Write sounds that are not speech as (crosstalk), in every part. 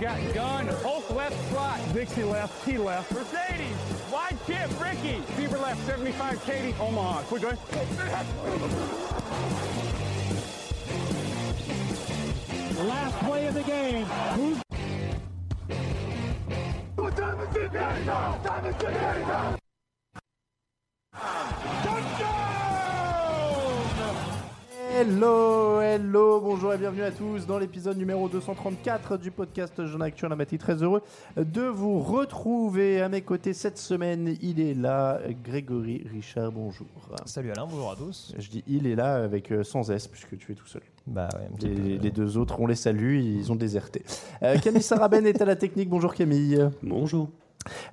Got gun, Hulk left slot, Dixie left, T left, Mercedes, wide chip, Ricky, Bieber left, 75, Katie, Omaha. Quick going. Last play of the game. Who's Hello, hello, bonjour et bienvenue à tous dans l'épisode numéro 234 du podcast Jeune Actuel. On été très heureux de vous retrouver à mes côtés cette semaine. Il est là, Grégory Richard, bonjour. Salut Alain, bonjour à tous. Je dis il est là avec euh, sans S puisque tu es tout seul. Bah ouais, un petit Les, peu. les deux autres, on les salue, ils ont déserté. Euh, Camille Saraben est à la technique. Bonjour Camille. Bonjour.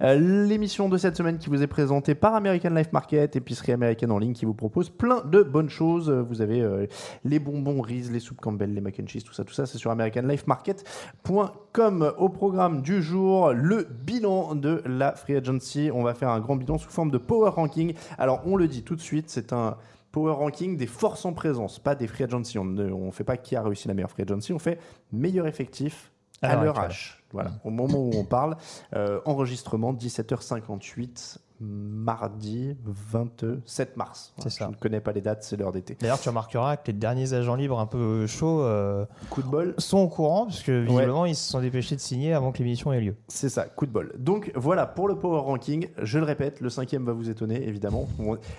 Euh, L'émission de cette semaine qui vous est présentée par American Life Market, épicerie américaine en ligne qui vous propose plein de bonnes choses. Euh, Vous avez euh, les bonbons Reese, les soupes Campbell, les mac and cheese, tout ça, tout ça, c'est sur americanlifemarket.com. Au programme du jour, le bilan de la Free Agency. On va faire un grand bilan sous forme de Power Ranking. Alors, on le dit tout de suite, c'est un Power Ranking des forces en présence, pas des Free Agency. On ne on fait pas qui a réussi la meilleure Free Agency, on fait meilleur effectif À à l'heure. H. Voilà, au moment où on parle. Euh, enregistrement 17h58, mardi 27 mars. C'est ça. Je ne connais pas les dates, c'est l'heure d'été. D'ailleurs, tu remarqueras que les derniers agents libres un peu chauds euh, Coup de bol, sont au courant, parce que visiblement, ils se sont dépêchés de signer avant que l'émission ait lieu. c'est ça, coup de bol. Donc voilà pour le Power Ranking. Je le répète, le cinquième va vous étonner, évidemment.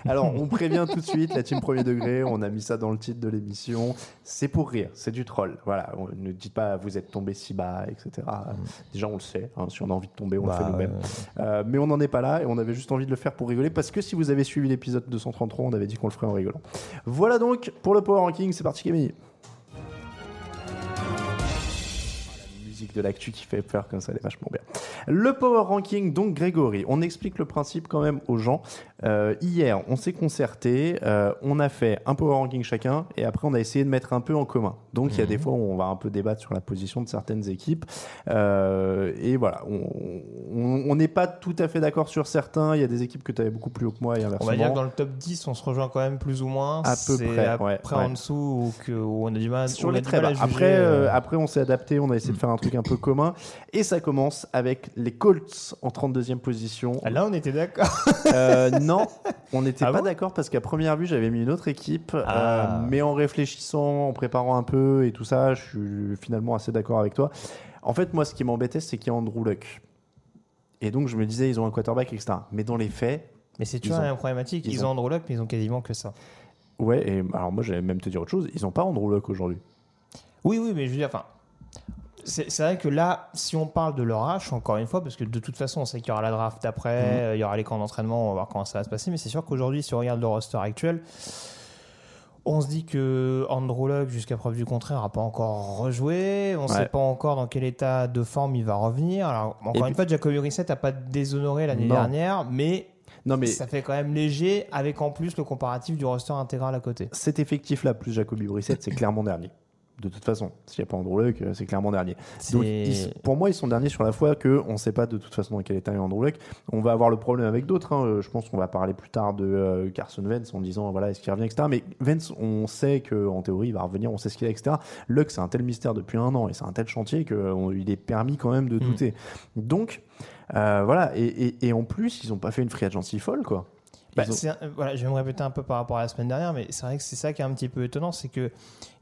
Alors on prévient tout de suite, la team premier degré, on a mis ça dans le titre de l'émission. C'est pour rire, c'est du troll. Voilà, on ne dit pas vous êtes tombé si bas, etc. Déjà on le sait, hein, si on a envie de tomber, on Bah, le fait nous-mêmes. Euh, mais on n'en est pas là et on avait juste envie de le faire pour rigoler parce que si vous avez suivi l'épisode 233, on avait dit qu'on le ferait en rigolant. Voilà donc pour le Power Ranking, c'est parti Camille. De l'actu qui fait peur comme ça, elle est vachement bien. Le Power Ranking, donc Grégory, on explique le principe quand même aux gens. Euh, hier, on s'est concerté, euh, on a fait un Power Ranking chacun et après on a essayé de mettre un peu en commun. Donc il y a des fois où on va un peu débattre sur la position de certaines équipes. Euh, et voilà, on- on on n'est pas tout à fait d'accord sur certains. Il y a des équipes que tu avais beaucoup plus haut que moi et On inversement. va dire que dans le top 10, on se rejoint quand même plus ou moins. À peu près, ouais, ouais. en dessous, que, où on a du mal, sur on les très bas. Après, après, on s'est adapté, on a essayé de faire un truc un peu commun. Et ça commence avec les Colts en 32e position. ah, Là, on était d'accord. Non, (laughs) on n'était Ah pas bon d'accord parce qu'à première vue, j'avais mis une autre équipe. euh, Ah. mais en réfléchissant, en préparant un peu et tout ça, je suis finalement assez d'accord avec toi. En fait, moi, ce qui m'embêtait, c'est qu'il y a Andrew Luck. Et donc, je me disais, ils ont un quarterback, etc. Mais dans les faits, Mais c'est toujours la même problématique. ils Ils, ont- ont Andrew Luck, mais ils ont quasiment que ça. ouais, et alors moi, j'allais même te dire autre chose. Ils n'ont pas Andrew Luck aujourd'hui. Oui, oui, mais je veux dire, enfin. C'est vrai que là, si on parle de leur H, encore une fois, parce que de toute façon, on sait qu'il y aura la draft après, Mhm. euh, il y aura les camps d'entraînement, on va voir comment ça va se passer, mais c'est sûr qu'aujourd'hui, si on regarde le roster actuel, on se dit que Andrew Luck, jusqu'à preuve du contraire, n'a pas encore rejoué. On ne Ouais. sait pas encore dans quel état de forme il va revenir. Alors, encore Et une fois, Jacoby Brissett n'a pas déshonoré l'année dernière, mais, Non, mais ça fait quand même léger, avec en plus le comparatif du roster intégral à côté. cet effectif-là, plus Jacoby Brissett, c'est (laughs) clairement dernier. De toute façon, s'il n'y a pas Andrew Luck, euh, c'est clairement dernier. C'est- Donc, ils- pour moi, ils sont derniers sur la foi que on ne sait pas de toute façon dans quel état est Andrew Luck. On va avoir le problème avec d'autres. hein. Euh, Je pense qu'on va parler plus tard de euh, Carson Wentz en disant voilà est-ce qu'il revient etc. Mais Wentz, on sait que en théorie il va revenir, on sait ce qu'il a etc. Luck, c'est un tel mystère depuis un an et c'est un tel chantier qu'il est permis quand même de douter. Donc euh, voilà et, et- et en plus ils n'ont pas fait une free agency folle quoi. Bah, ont- un- voilà, je vais me répéter un peu par rapport à la semaine dernière, mais c'est vrai que c'est ça qui est un petit peu étonnant, c'est que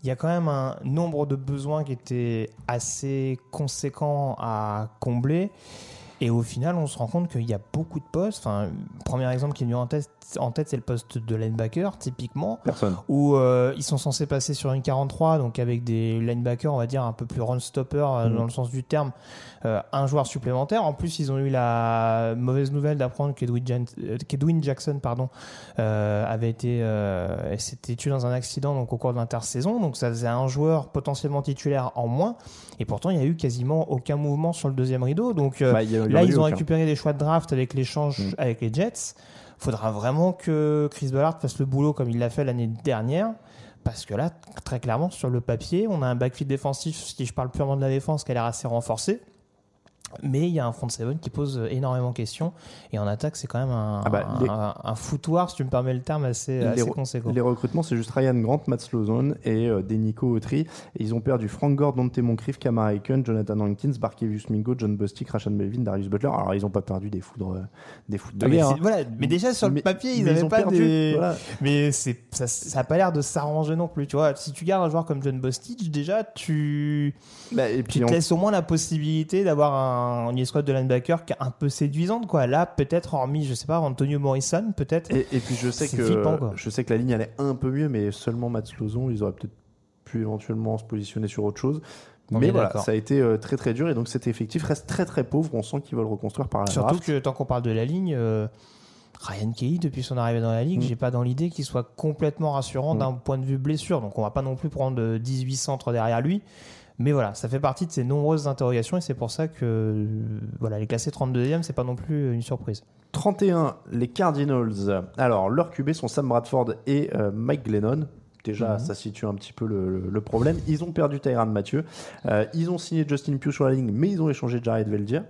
il y a quand même un nombre de besoins qui était assez conséquent à combler. Et au final, on se rend compte qu'il y a beaucoup de postes. Enfin, premier exemple qui est venu en tête, en tête c'est le poste de linebacker, typiquement Personne. où euh, ils sont censés passer sur une 43, donc avec des linebackers, on va dire, un peu plus run-stopper euh, Mhm. dans le sens du terme, euh, un joueur supplémentaire. En plus, ils ont eu la mauvaise nouvelle d'apprendre qu'Edwin Jackson pardon, euh, avait été s'était tué dans un accident donc, au cours de l'intersaison, donc ça faisait un joueur potentiellement titulaire en moins, et pourtant il n'y a eu quasiment aucun mouvement sur le deuxième rideau. Donc Bah, il y a- il y Là, ils ont récupéré des choix de draft avec l'échange Mm. avec les Jets. Faudra vraiment que Chris Ballard fasse le boulot comme il l'a fait l'année dernière. Parce que là, très clairement, sur le papier, on a un backfield défensif, si je parle purement de la défense, qui a l'air assez renforcé. Mais il y a un front seven qui pose énormément de questions. Et en attaque, c'est quand même un, Ah bah, les- un, un foutoir, si tu me permets le terme, assez, Les assez conséquent. Les recrutements, c'est juste Ryan Grant, Matt Slozone et euh, Denico Autry. Et ils ont perdu Frank Gore, Dante Moncrief, Kamara Aiken, Jonathan Hankins, Barkevius Mingo, John Bustick, Rashan Melvin, Darius Butler. Alors, ils n'ont pas perdu des foudres, euh, des foudres de Ah, mais, guerre. hein. voilà. mais déjà, sur le papier, ils n'avaient pas perdu, des. voilà. Mais c'est ça, ça a pas l'air de s'arranger non plus. Tu vois, si tu gardes un joueur comme John Bostich, déjà tu Bah, et tu te laisses au moins la possibilité d'avoir un, une escouade de linebacker qui est un peu séduisante quoi. Là, peut-être hormis, je sais pas, Antonio Morrison, peut-être. et, et puis je sais que flippant, je sais que la ligne allait un peu mieux, mais seulement Matt Slozon, ils auraient peut-être pu éventuellement se positionner sur autre chose. On mais voilà, ça a été euh, très très dur et donc cet effectif reste très très pauvre. On sent qu'ils veulent reconstruire par la Surtout draft. que tant qu'on parle de la ligne. euh, Ryan Kelly, depuis son arrivée dans la ligue, Mm. j'ai pas dans l'idée qu'il soit complètement rassurant Mm. d'un point de vue blessure. Donc on va pas non plus prendre euh, 18 centres derrière lui. Mais voilà, ça fait partie de ces nombreuses interrogations et c'est pour ça que voilà, les classés 32e, c'est pas non plus une surprise. 31, les Cardinals. Alors, leurs QB sont Sam Bradford et euh, Mike Glennon. Déjà, Mhm. ça situe un petit peu le, problème. Ils ont perdu Tyrann Mathieu. Euh, ils ont signé Justin Pugh sur la ligne, mais ils ont échangé Jared Veldier.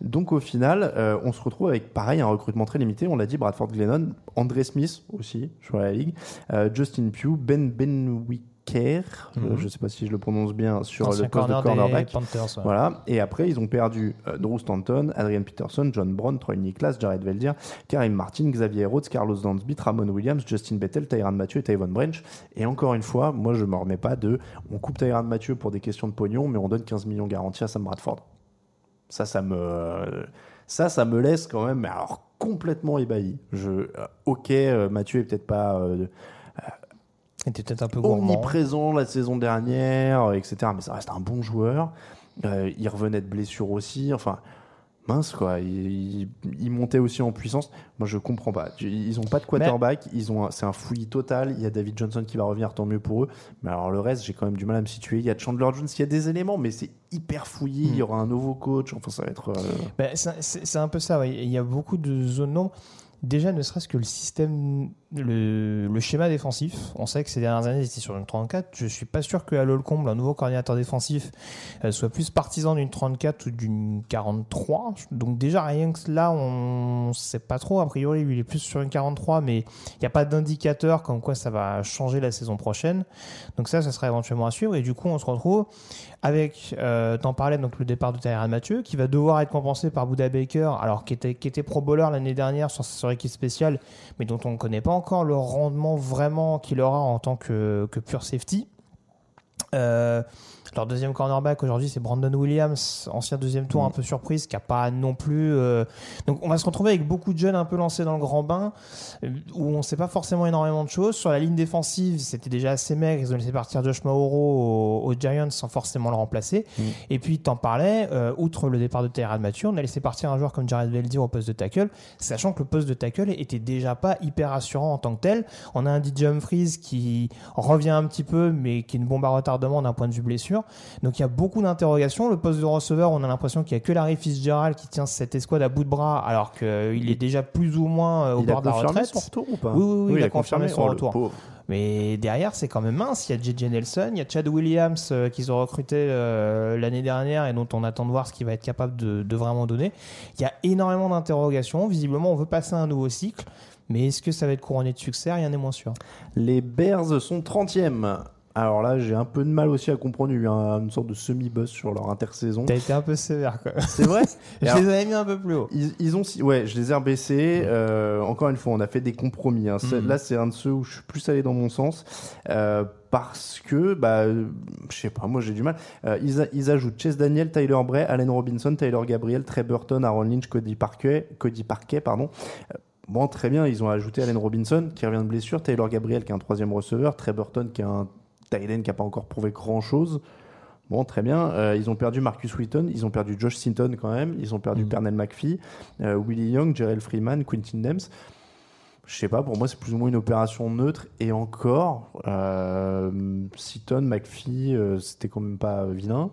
Donc, au final, euh, on se retrouve avec, pareil, un recrutement très limité. On l'a dit, Bradford Glennon, André Smith aussi sur la ligue, euh, Justin Pugh, Ben Benwicker, euh, Mhm. je ne sais pas si je le prononce bien, sur Ancien le poste de corner cornerback. des Panthers. ouais. Voilà. Et après, ils ont perdu euh, Drew Stanton, Adrian Peterson, John Brown, Troy Niklas, Jared Veldier, Karim Martin, Xavier Rhodes, Carlos Dansby, Ramon Williams, Justin Bettel, Tyran Mathieu et Tyvon Branch. Et encore une fois, moi, je me remets pas de on coupe Tyran Mathieu pour des questions de pognon, mais on donne 15 millions garantis à Sam Bradford. Ça, ça me, ça, ça me laisse quand même, mais alors complètement ébahi. Je, euh, ok, Mathieu est peut-être pas euh, était peut-être un peu gourmand. omniprésent la saison dernière, euh, etc. Mais ça reste un bon joueur. Euh, il revenait de blessure aussi. Enfin, mince quoi. Il, il- il montait aussi en puissance. Moi, je comprends pas. Ils ont pas de quarterback. Ils ont, c'est un fouillis total. Il y a David Johnson qui va revenir, tant mieux pour eux. Mais alors le reste, j'ai quand même du mal à me situer. Il y a Chandler Jones. Il y a des éléments, mais c'est hyper fouillis. Hmm. Il y aura un nouveau coach. Enfin, ça va être. euh, Ben, c'est un peu ça, ouais. il y a beaucoup de zones d'ombre. Déjà, ne serait-ce que le système, le, schéma défensif. On sait que ces dernières années, c'était sur une 34. Je suis pas sûr que Alol Comble, un nouveau coordinateur défensif, euh, soit plus partisan d'une 34 ou d'une 43. Donc déjà, rien que là, on sait pas trop. A priori, lui, il est plus sur une 43, mais il n'y a pas d'indicateur comme quoi ça va changer la saison prochaine. Donc ça, ça sera éventuellement à suivre. Et du coup, on se retrouve avec, euh, t'en donc le départ de Tyrann Mathieu, qui va devoir être compensé par Buda Baker, alors qui était, qui était pro bowler l'année dernière sur, sur équipe spéciale, mais dont on ne connaît pas encore le rendement vraiment qu'il aura en tant que, que pure safety. Euh, leur deuxième cornerback aujourd'hui, c'est Brandon Williams, ancien deuxième tour, un peu surprise, qui a pas non plus. euh, Donc, on va se retrouver avec beaucoup de jeunes un peu lancés dans le grand bain, euh, où on ne sait pas forcément énormément de choses. Sur la ligne défensive, c'était déjà assez maigre. Ils ont laissé partir Josh Mauro aux, aux Giants sans forcément le remplacer. Et puis, t'en parlais, euh, outre le départ de Tyrod Mathieu, on a laissé partir un joueur comme Jared Veldier au poste de tackle, sachant que le poste de tackle était déjà pas hyper rassurant en tant que tel. On a un DJ Humphries qui revient un petit peu, mais qui est une bombe à retardement d'un point de vue blessure. Donc il y a beaucoup d'interrogations. Le poste de receveur, on a l'impression qu'il y a que Larry Fitzgerald qui tient cette escouade à bout de bras, alors qu'il est déjà plus ou moins euh, au il a bord de la confirmé retraite. son retour ou pas? Oui, oui, oui, il a confirmé son Oh, retour. Mais derrière, c'est quand même mince. Il y a JJ Nelson, il y a Chad Williams euh, qu'ils ont recruté euh, l'année dernière et dont on attend de voir ce qu'il va être capable de, de vraiment donner. Il y a énormément d'interrogations. Visiblement, on veut passer à un nouveau cycle. Mais est-ce que ça va être couronné de succès? Rien n'est moins sûr. Les Bears sont 30e. Alors là, j'ai un peu de mal aussi à comprendre. Il y a eu un- une sorte de semi-buzz sur leur intersaison. T'as été un peu sévère, quoi. C'est vrai (laughs) Je Alors- les avais mis un peu plus haut. Ils, ils ont, si- ouais, je les ai rebaissés. Euh, encore une fois, on a fait des compromis. hein. C'est- Mhm. Là, c'est un de ceux où je suis plus allé dans mon sens euh, parce que, bah, euh, je sais pas, moi j'ai du mal. Euh, ils, a- ils ajoutent Chase Daniel, Tyler Bray, Allen Robinson, Tyler Gabriel, Trey Burton, Aaron Lynch, Cody Parquet, Cody Parquet, pardon. Euh, Bon, très bien, ils ont ajouté Allen Robinson qui revient de blessure, Taylor Gabriel qui est un troisième receveur, Trey Burton qui est un end qui n'a pas encore prouvé grand chose. Bon, très bien. Euh, ils ont perdu Marcus Wheaton, ils ont perdu Josh Sinton quand même, ils ont perdu Mm. Pernell McPhee, euh, Willie Young, Jerel Freeman, Quintin Dems. Je sais pas, pour moi c'est plus ou moins une opération neutre. Et encore, euh, Seaton, McPhee, euh, c'était quand même pas vilain.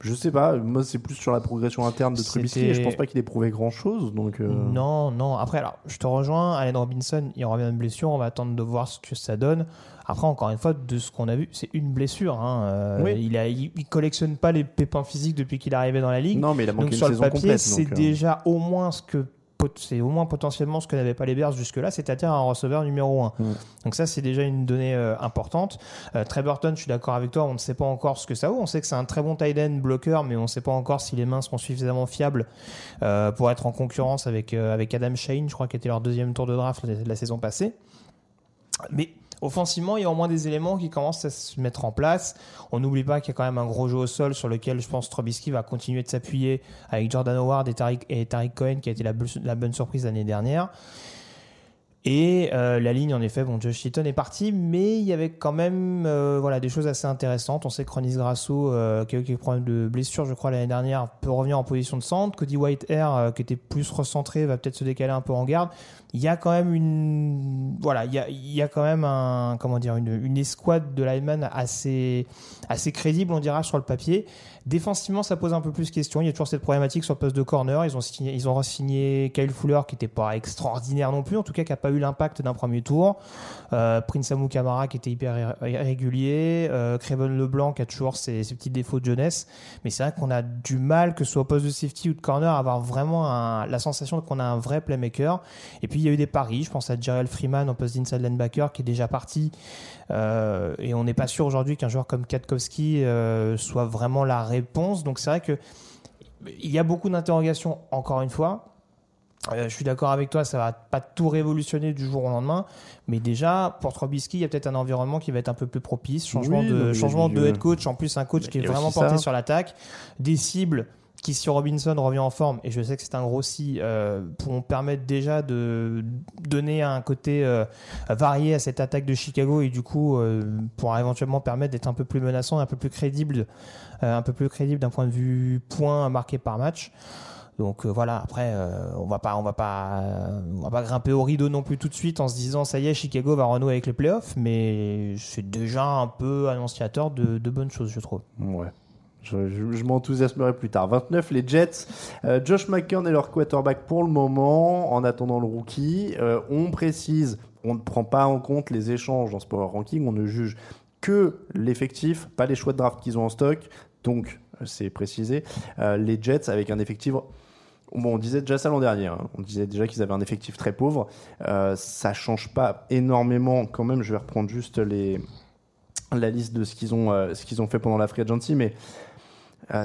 Je sais pas, moi c'est plus sur la progression interne de Trubisky et je pense pas qu'il ait prouvé grand chose. Donc, euh, Non, non. Après, alors, je te rejoins. Allen Robinson, il revient de blessure. On va attendre de voir ce que ça donne. Après, encore une fois, de ce qu'on a vu, c'est une blessure. hein. Euh, Oui. il, a, il, il collectionne pas les pépins physiques depuis qu'il est arrivé dans la ligue. Non, mais il a manqué Donc une sur le saison papier, complète. c'est euh, déjà au moins ce que c'est au moins potentiellement ce que n'avaient pas les Bears jusque-là, c'est-à-dire un receveur numéro 1. Mm. Donc ça, c'est déjà une donnée euh, importante. Euh, Trey Burton, je suis d'accord avec toi, on ne sait pas encore ce que ça vaut. On sait que c'est un très bon tight end bloqueur, mais on ne sait pas encore si les mains seront suffisamment fiables euh, pour être en concurrence avec, euh, avec Adam Shane, je crois, qui était leur deuxième tour de draft la, la saison passée. Mais offensivement, il y a au moins des éléments qui commencent à se mettre en place. On n'oublie pas qu'il y a quand même un gros jeu au sol sur lequel je pense Trubisky va continuer de s'appuyer avec Jordan Howard et Tariq, et Tariq Cohen qui a été la, bonne surprise l'année dernière. Et euh, la ligne, en effet, bon, Josh Eaton est parti, mais il y avait quand même euh, voilà, des choses assez intéressantes. On sait que Ronis Grasso, euh, qui a eu quelques problèmes de blessure, je crois, l'année dernière, peut revenir en position de centre. Cody Whitehair, euh, qui était plus recentré, va peut-être se décaler un peu en garde. Il y a quand même une, voilà, il y a, y a quand même un, comment dire, une, une escouade de linemen assez, assez crédible, on dira, sur le papier. Défensivement, ça pose un peu plus question. Il y a toujours cette problématique sur le poste de corner. Ils ont signé, ils ont signé Kyle Fuller, qui n'était pas extraordinaire non plus, en tout cas, qui n'a pas eu l'impact d'un premier tour. Euh, Prince Amou Kamara, qui était hyper irrégulier. Euh, Craven Leblanc, qui a toujours ses, petits défauts de jeunesse. Mais c'est vrai qu'on a du mal, que ce soit au poste de safety ou de corner, à avoir vraiment la sensation qu'on a un vrai playmaker. Et puis, y a eu des paris. Je pense à Jarrell Freeman en poste d'inside linebacker, qui est déjà parti. Euh, et on n'est pas sûr aujourd'hui qu'un joueur comme Katkowski euh, soit vraiment la réponse. Donc c'est vrai que il y a beaucoup d'interrogations encore une fois. Euh, je suis d'accord avec toi, ça va pas tout révolutionner du jour au lendemain, mais déjà pour Trubisky, il y a peut-être un environnement qui va être un peu plus propice, changement Oui, de changement de head coach, en plus un coach qui est vraiment porté ça. sur l'attaque, des cibles qui si Robinson revient en forme, et je sais que c'est un gros si, euh, pourront permettre déjà de donner un côté euh, varié à cette attaque de Chicago et du coup euh, pourra éventuellement permettre d'être un peu plus menaçant, un peu plus crédible, euh, un peu plus crédible d'un point de vue points marqués par match. Donc euh, voilà, après on va pas on va pas on va pas grimper au rideau non plus tout de suite en se disant ça y est Chicago va renouer avec les playoffs, mais c'est déjà un peu annonciateur de, de bonnes choses je trouve. Ouais. Je, m'enthousiasmerai plus tard. 29, les Jets. Euh, Josh McKern est leur quarterback pour le moment, en attendant le rookie. Euh, on précise, on ne prend pas en compte les échanges dans ce power ranking, on ne juge que l'effectif, pas les choix de draft qu'ils ont en stock. Donc, c'est précisé. Euh, les Jets avec un effectif. Bon, on disait déjà ça l'an dernier. hein. On disait déjà qu'ils avaient un effectif très pauvre. Euh, ça change pas énormément quand même. Je vais reprendre juste les, la liste de ce qu'ils ont, ce qu'ils ont fait pendant la free agency, mais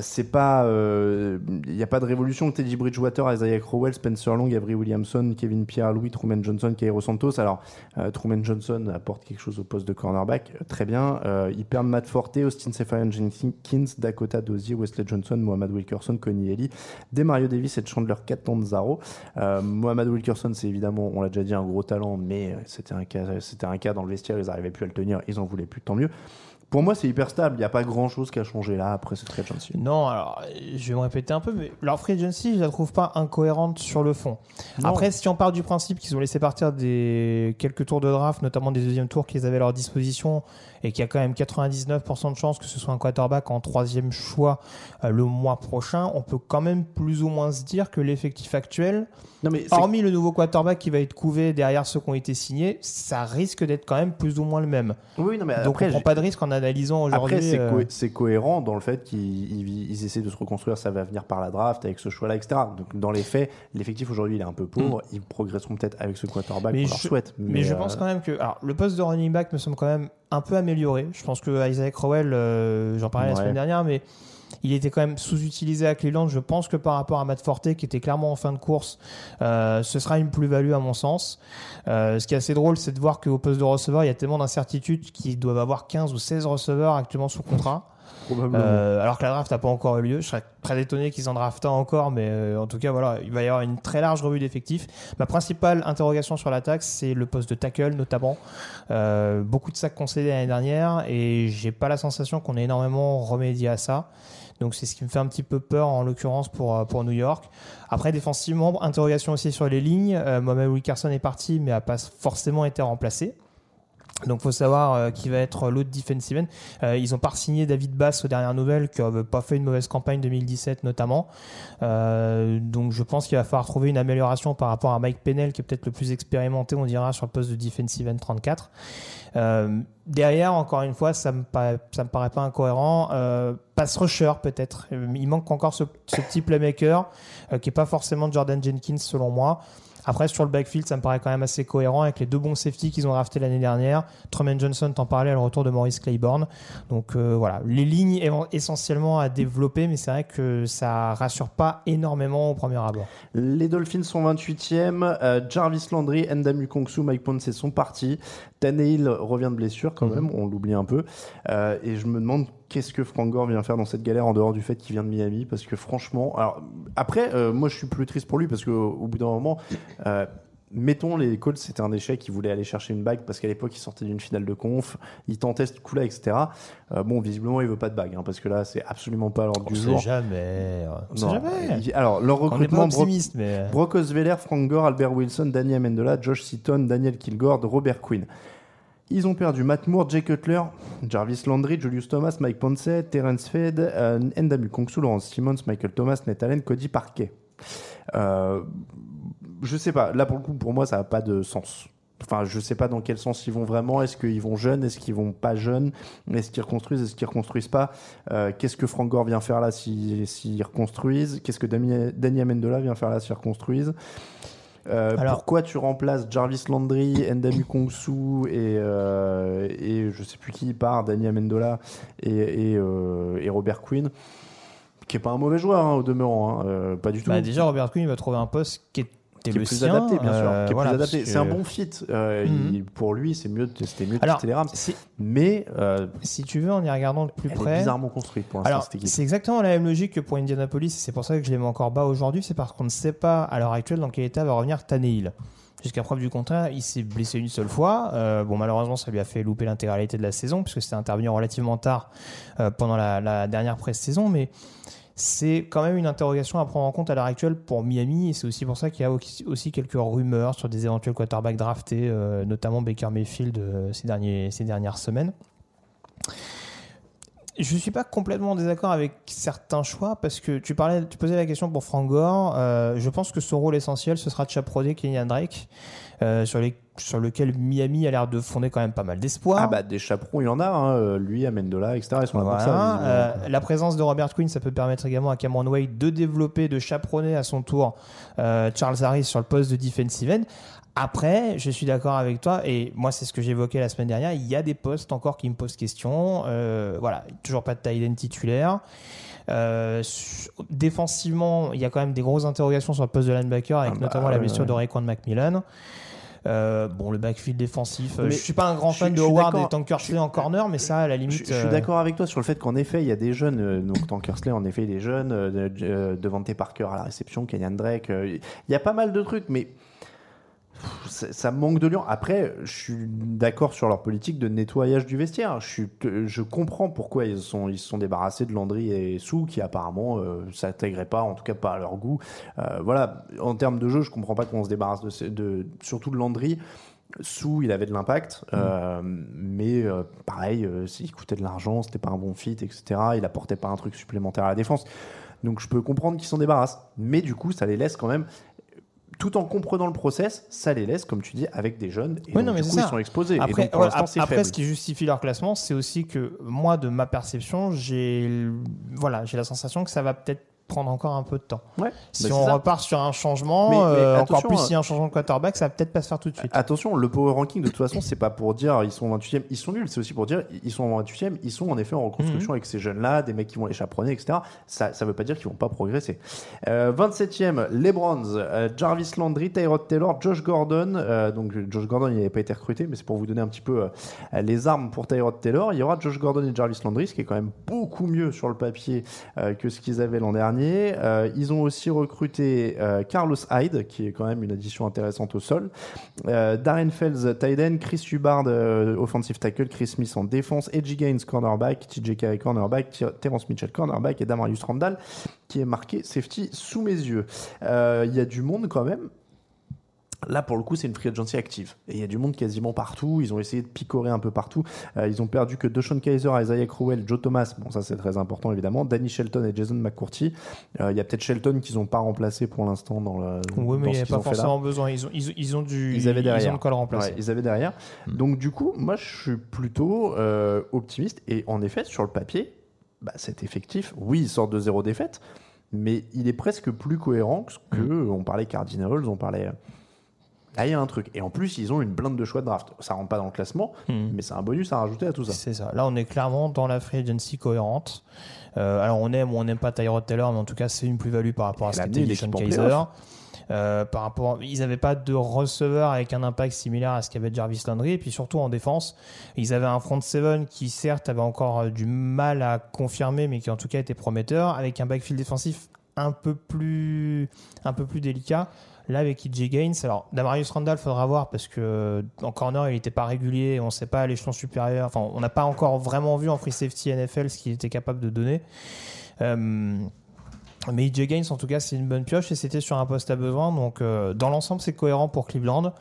c'est pas, il n'y a pas de révolution. Teddy Bridgewater, Isaiah Crowell, Spencer Long, Avery Williamson, Kevin Pierre, Louis Truman Johnson, Cairo Santos. Alors, euh, Truman Johnson apporte quelque chose au poste de cornerback, euh, très bien. Euh, ils perdent Matt Forte, Austin Seferian Jenkins, Dakota Dozier, Wesley Johnson, Mohamed Wilkerson, Connie Ely, Demario Davis et Chandler Catanzaro. Euh, Mohamed Wilkerson, c'est évidemment, on l'a déjà dit, un gros talent, mais euh, c'était un cas, c'était un cas dans le vestiaire, ils n'arrivaient plus à le tenir, ils en voulaient plus, tant mieux. Pour moi, c'est hyper stable. Il n'y a pas grand chose qui a changé là après cette free agency. Non, alors je vais me répéter un peu, mais leur free agency, je la trouve pas incohérente sur le fond. Après, si on part du principe qu'ils ont laissé partir des quelques tours de draft, notamment des deuxièmes tours qu'ils avaient à leur disposition, et qu'il y a quand même 99% de chances que ce soit un quarterback en troisième choix euh, le mois prochain, on peut quand même plus ou moins se dire que l'effectif actuel, Non, mais c'est- hormis le nouveau quarterback qui va être couvé derrière ceux qui ont été signés, ça risque d'être quand même plus ou moins le même. oui, non, mais Donc après, on prend pas de risque en aujourd'hui. Après, c'est euh, co- c'est cohérent dans le fait qu'ils ils- ils essaient de se reconstruire, ça va venir par la draft avec ce choix-là, etc. Donc, dans les faits, l'effectif aujourd'hui, il est un peu pauvre. Ils progresseront peut-être avec ce quarterback Mm. Mais qu'on leur je- souhaite. Mais, je euh, pense quand même que alors, le poste de running back me semble quand même un peu amélioré. Je pense que Isaac Rowell, euh, j'en parlais la semaine dernière, mais il était quand même sous-utilisé à Cleveland. Je pense que par rapport à Matt Forte, qui était clairement en fin de course, euh, ce sera une plus-value à mon sens. Euh, ce qui est assez drôle, c'est de voir qu'au poste de receveur, il y a tellement d'incertitudes qu'ils doivent avoir 15 ou 16 receveurs actuellement sous contrat. Euh, alors que la draft n'a pas encore eu lieu. Je serais très étonné qu'ils en draftent un encore, mais euh, en tout cas, voilà, il va y avoir une très large revue d'effectifs. Ma principale interrogation sur l'attaque, c'est le poste de tackle, notamment. Euh, beaucoup de sacs concédés l'année dernière, et j'ai pas la sensation qu'on ait énormément remédié à ça. Donc c'est ce qui me fait un petit peu peur en l'occurrence pour, euh, pour New York. Après défensivement, interrogation aussi sur les lignes. Euh, Mohamed Wilkerson est parti mais a pas forcément été remplacé. Donc faut savoir euh, qui va être l'autre defensive end. Euh, ils ont pas signé David Bass aux dernières nouvelles, qui n'avait pas fait une mauvaise campagne 2017 notamment. Donc je pense qu'il va falloir trouver une amélioration par rapport à Mike Pennell, qui est peut-être le plus expérimenté, on dira, sur le poste de defensive end 34. Euh, derrière, encore une fois, ça me paraît, me paraît pas incohérent. Euh, pass rusher peut-être. Euh, Il manque encore ce, ce petit playmaker euh, qui est pas forcément Jordan Jenkins selon moi. Après, sur le backfield, ça me paraît quand même assez cohérent avec les deux bons safety qu'ils ont draftés l'année dernière. Truman Johnson, t'en parlais, le retour de Maurice Claiborne. Donc euh, voilà, les lignes essentiellement à développer, mais c'est vrai que ça rassure pas énormément au premier abord. Les Dolphins sont 28e. euh, Jarvis Landry, Ndamu Kongsu, Mike Ponce sont partis. Tannehill revient de blessure quand Mhm. même, on l'oublie un peu. Euh, et je me demande qu'est-ce que Frank Gore vient faire dans cette galère en dehors du fait qu'il vient de Miami? Parce que franchement, alors après, euh, moi je suis plus triste pour lui parce qu'au au bout d'un moment, euh, mettons les Colts, c'était un échec. Ils voulaient aller chercher une bague parce qu'à l'époque ils sortaient d'une finale de conf. Ils tentaient ce coup-là, etc. Euh, bon, visiblement il veut pas de bague hein, parce que là c'est absolument pas l'ordre du sait jour. jamais. On sait jamais. Alors leur recrutement, Brock- mais. Brock Osweiler, Frank Gore, Albert Wilson, Danny Amendola, Josh Seaton, Daniel Kilgore, Robert Quinn. Ils ont perdu Matt Moore, Jay Cutler, Jarvis Landry, Julius Thomas, Mike Ponce, Terence Fed, euh, Ndamu Kongsu, Lawrence Simmons, Michael Thomas, Nate Allen, Cody Parquet. Euh, je sais pas. Là, pour le coup, pour moi, ça n'a pas de sens. Enfin, je sais pas dans quel sens ils vont vraiment. Est-ce qu'ils vont jeunes? Est-ce qu'ils vont pas jeunes? Est-ce qu'ils reconstruisent? Est-ce qu'ils reconstruisent pas? Euh, Qu'est-ce que Frank Gore vient faire là s'ils reconstruisent? Qu'est-ce que Dami- Danny Amendola vient faire là s'ils reconstruisent? Euh, Alors- pourquoi tu remplaces Jarvis Landry, Ndamu Kongsu et, euh, et je sais plus qui part, Danny Amendola et, et, euh, et Robert Quinn, qui est pas un mauvais joueur hein, au demeurant, hein, pas du tout. Bah, déjà, Robert Quinn il va trouver un poste qui était qui est plus adapté, bien sûr. euh, qui est voilà, plus adapté. parce que- C'est un bon fit. Euh, Mhm. il- pour lui, c'est mieux. de- C'était mieux de Rams. si, Mais euh, si tu veux, en y regardant de plus elle près. est bizarrement construite pour l'instant c'est exactement la même logique que pour Indianapolis, c'est pour ça que je les mets encore bas aujourd'hui, c'est parce qu'on ne sait pas à l'heure actuelle dans quel état va revenir Tannehill. Jusqu'à preuve du contraire, il s'est blessé une seule fois. Euh, bon, malheureusement, ça lui a fait louper l'intégralité de la saison, puisque c'était intervenu relativement tard euh, pendant la, la dernière pré-saison, mais c'est quand même une interrogation à prendre en compte à l'heure actuelle pour Miami, et c'est aussi pour ça qu'il y a aussi quelques rumeurs sur des éventuels quarterbacks draftés, euh, notamment Baker Mayfield euh, ces, derniers, ces dernières semaines. Je suis pas complètement en désaccord avec certains choix parce que tu parlais, tu posais la question pour Frank Gore. Euh, je pense que son rôle essentiel ce sera de chapeauter Kenyan Drake, sur, les, sur lequel Miami a l'air de fonder quand même pas mal d'espoir. Ah bah des chaperons, il y en a. hein, euh, lui, Amendola, etc. Ils sont là pour Voilà. ça. Euh, la présence de Robert Quinn, ça peut permettre également à Cameron Wade de développer, de chaperonner à son tour euh, Charles Harris sur le poste de defensive end. Après, je suis d'accord avec toi, et moi c'est ce que j'évoquais la semaine dernière, il y a des postes encore qui me posent question. Euh, voilà, toujours pas de tight titulaire. Euh, défensivement, il y a quand même des grosses interrogations sur le poste de linebacker, avec Ah bah, notamment la ouais, blessure ouais. de Raekwon McMillan. Euh, bon, le backfield défensif, euh, Mais je suis pas un grand fan de Howard et. Tankersley en corner, mais ça, à la limite. Je, je suis euh, d'accord avec toi sur le fait qu'en effet, il y a des jeunes. donc, Tankersley, en effet, il est jeune. De- Devante Parker à la réception, Kenyan Drake. Il y a pas mal de trucs, mais ça, manque de lion. Après, je suis d'accord sur leur politique de nettoyage du vestiaire. Je, suis, je comprends pourquoi ils, sont, ils se sont débarrassés de Landry et Sou, qui apparemment euh, s'intégraient pas, en tout cas pas à leur goût. Euh, voilà, en termes de jeu, je comprends pas comment on se débarrasse de, surtout de Landry. Sou, il avait de l'impact, euh, mais euh, pareil, euh, il coûtait de l'argent, c'était pas un bon fit, etc. Il apportait pas un truc supplémentaire à la défense. Donc je peux comprendre qu'ils s'en débarrassent. Mais du coup, ça les laisse quand même, tout en comprenant le process, ça les laisse, comme tu dis, avec des jeunes. Et Oui, donc, non, mais du c'est coup, ça. ils sont exposés. et Après, donc, pour c'est après ce qui justifie leur classement, c'est aussi que moi, de ma perception, j'ai voilà, j'ai la sensation que ça va peut-être prendre encore un peu de temps. Ouais, Si bah, on ça. repart sur un changement, Mais- mais euh, encore plus s'il y a un changement de quarterback, ça va peut-être pas se faire tout de suite. Attention, le power ranking, de toute façon, c'est pas pour dire ils sont 28e, ils sont nuls, c'est aussi pour dire ils sont 28e, ils sont en effet en reconstruction avec ces jeunes-là, des mecs qui vont les chaperonner, etc. Ça, ça veut pas dire qu'ils vont pas progresser. Euh, 27e, les Browns, euh, Jarvis Landry, Tyrod Taylor, Josh Gordon. euh, donc Josh Gordon, il n'avait pas été recruté, mais c'est pour vous donner un petit peu euh, les armes pour Tyrod Taylor. Il y aura Josh Gordon et Jarvis Landry, ce qui est quand même beaucoup mieux sur le papier euh, que ce qu'ils avaient l'an dernier. Euh, ils ont aussi recruté euh, Carlos Hyde, qui est quand même une addition intéressante au sol. Euh, Darren Fells, end, Chris Hubbard, offensive tackle, Chris Smith en défense, Edgy Gaines, cornerback, TJ Carey, cornerback, Terrence Mitchell, cornerback, et Damarius Randall, qui est marqué safety sous mes yeux. Il y a du monde quand même. Là, pour le coup, c'est une free agency active. Et il y a du monde quasiment partout. Ils ont essayé de picorer un peu partout. Euh, ils ont perdu que DeShaun Kaiser, Isaiah Crowell, Joe Thomas. Bon, ça, c'est très important, évidemment. Danny Shelton et Jason McCourty. Euh, il y a peut-être Shelton qu'ils n'ont pas remplacé pour l'instant dans le. Oui, mais il n'y ce qu'ils pas ont forcément besoin. Ils ont, ils, ont- ils ont du, Ils avaient derrière. ont de quoi le remplacer. Ouais, ils avaient derrière. Donc du coup, moi je suis plutôt euh, optimiste. Et en effet, sur le papier, bah, cet effectif, oui, il sort de zéro défaite, mais il est presque plus cohérent que, que on parlait Cardinals, on parlait. Là, il y a un truc. Et en plus, ils ont une blinde de choix de draft. Ça rentre pas dans le classement, Hmm. mais c'est un bonus à rajouter à tout ça. C'est ça. Là, on est clairement dans la free agency cohérente. Euh, alors, on aime ou on n'aime pas Tyrod Taylor, mais en tout cas, c'est une plus-value par rapport à ce a qu'était Sean Kaiser. Euh, par rapport, ils n'avaient pas de receveur avec un impact similaire à ce qu'avait Jarvis Landry. Et puis surtout en défense, ils avaient un front seven qui certes avait encore euh, du mal à confirmer, mais qui en tout cas était prometteur, avec un backfield défensif un peu plus, un peu plus délicat. Là, avec EJ Gaines, alors Damarius Randall, faudra voir parce que euh, en corner, il n'était pas régulier, on ne sait pas à l'échelon supérieur. Enfin, on n'a pas encore vraiment vu en free safety NFL ce qu'il était capable de donner. Euh, mais EJ Gaines, en tout cas, c'est une bonne pioche et c'était sur un poste à besoin. Donc, euh, dans l'ensemble, c'est cohérent pour Cleveland.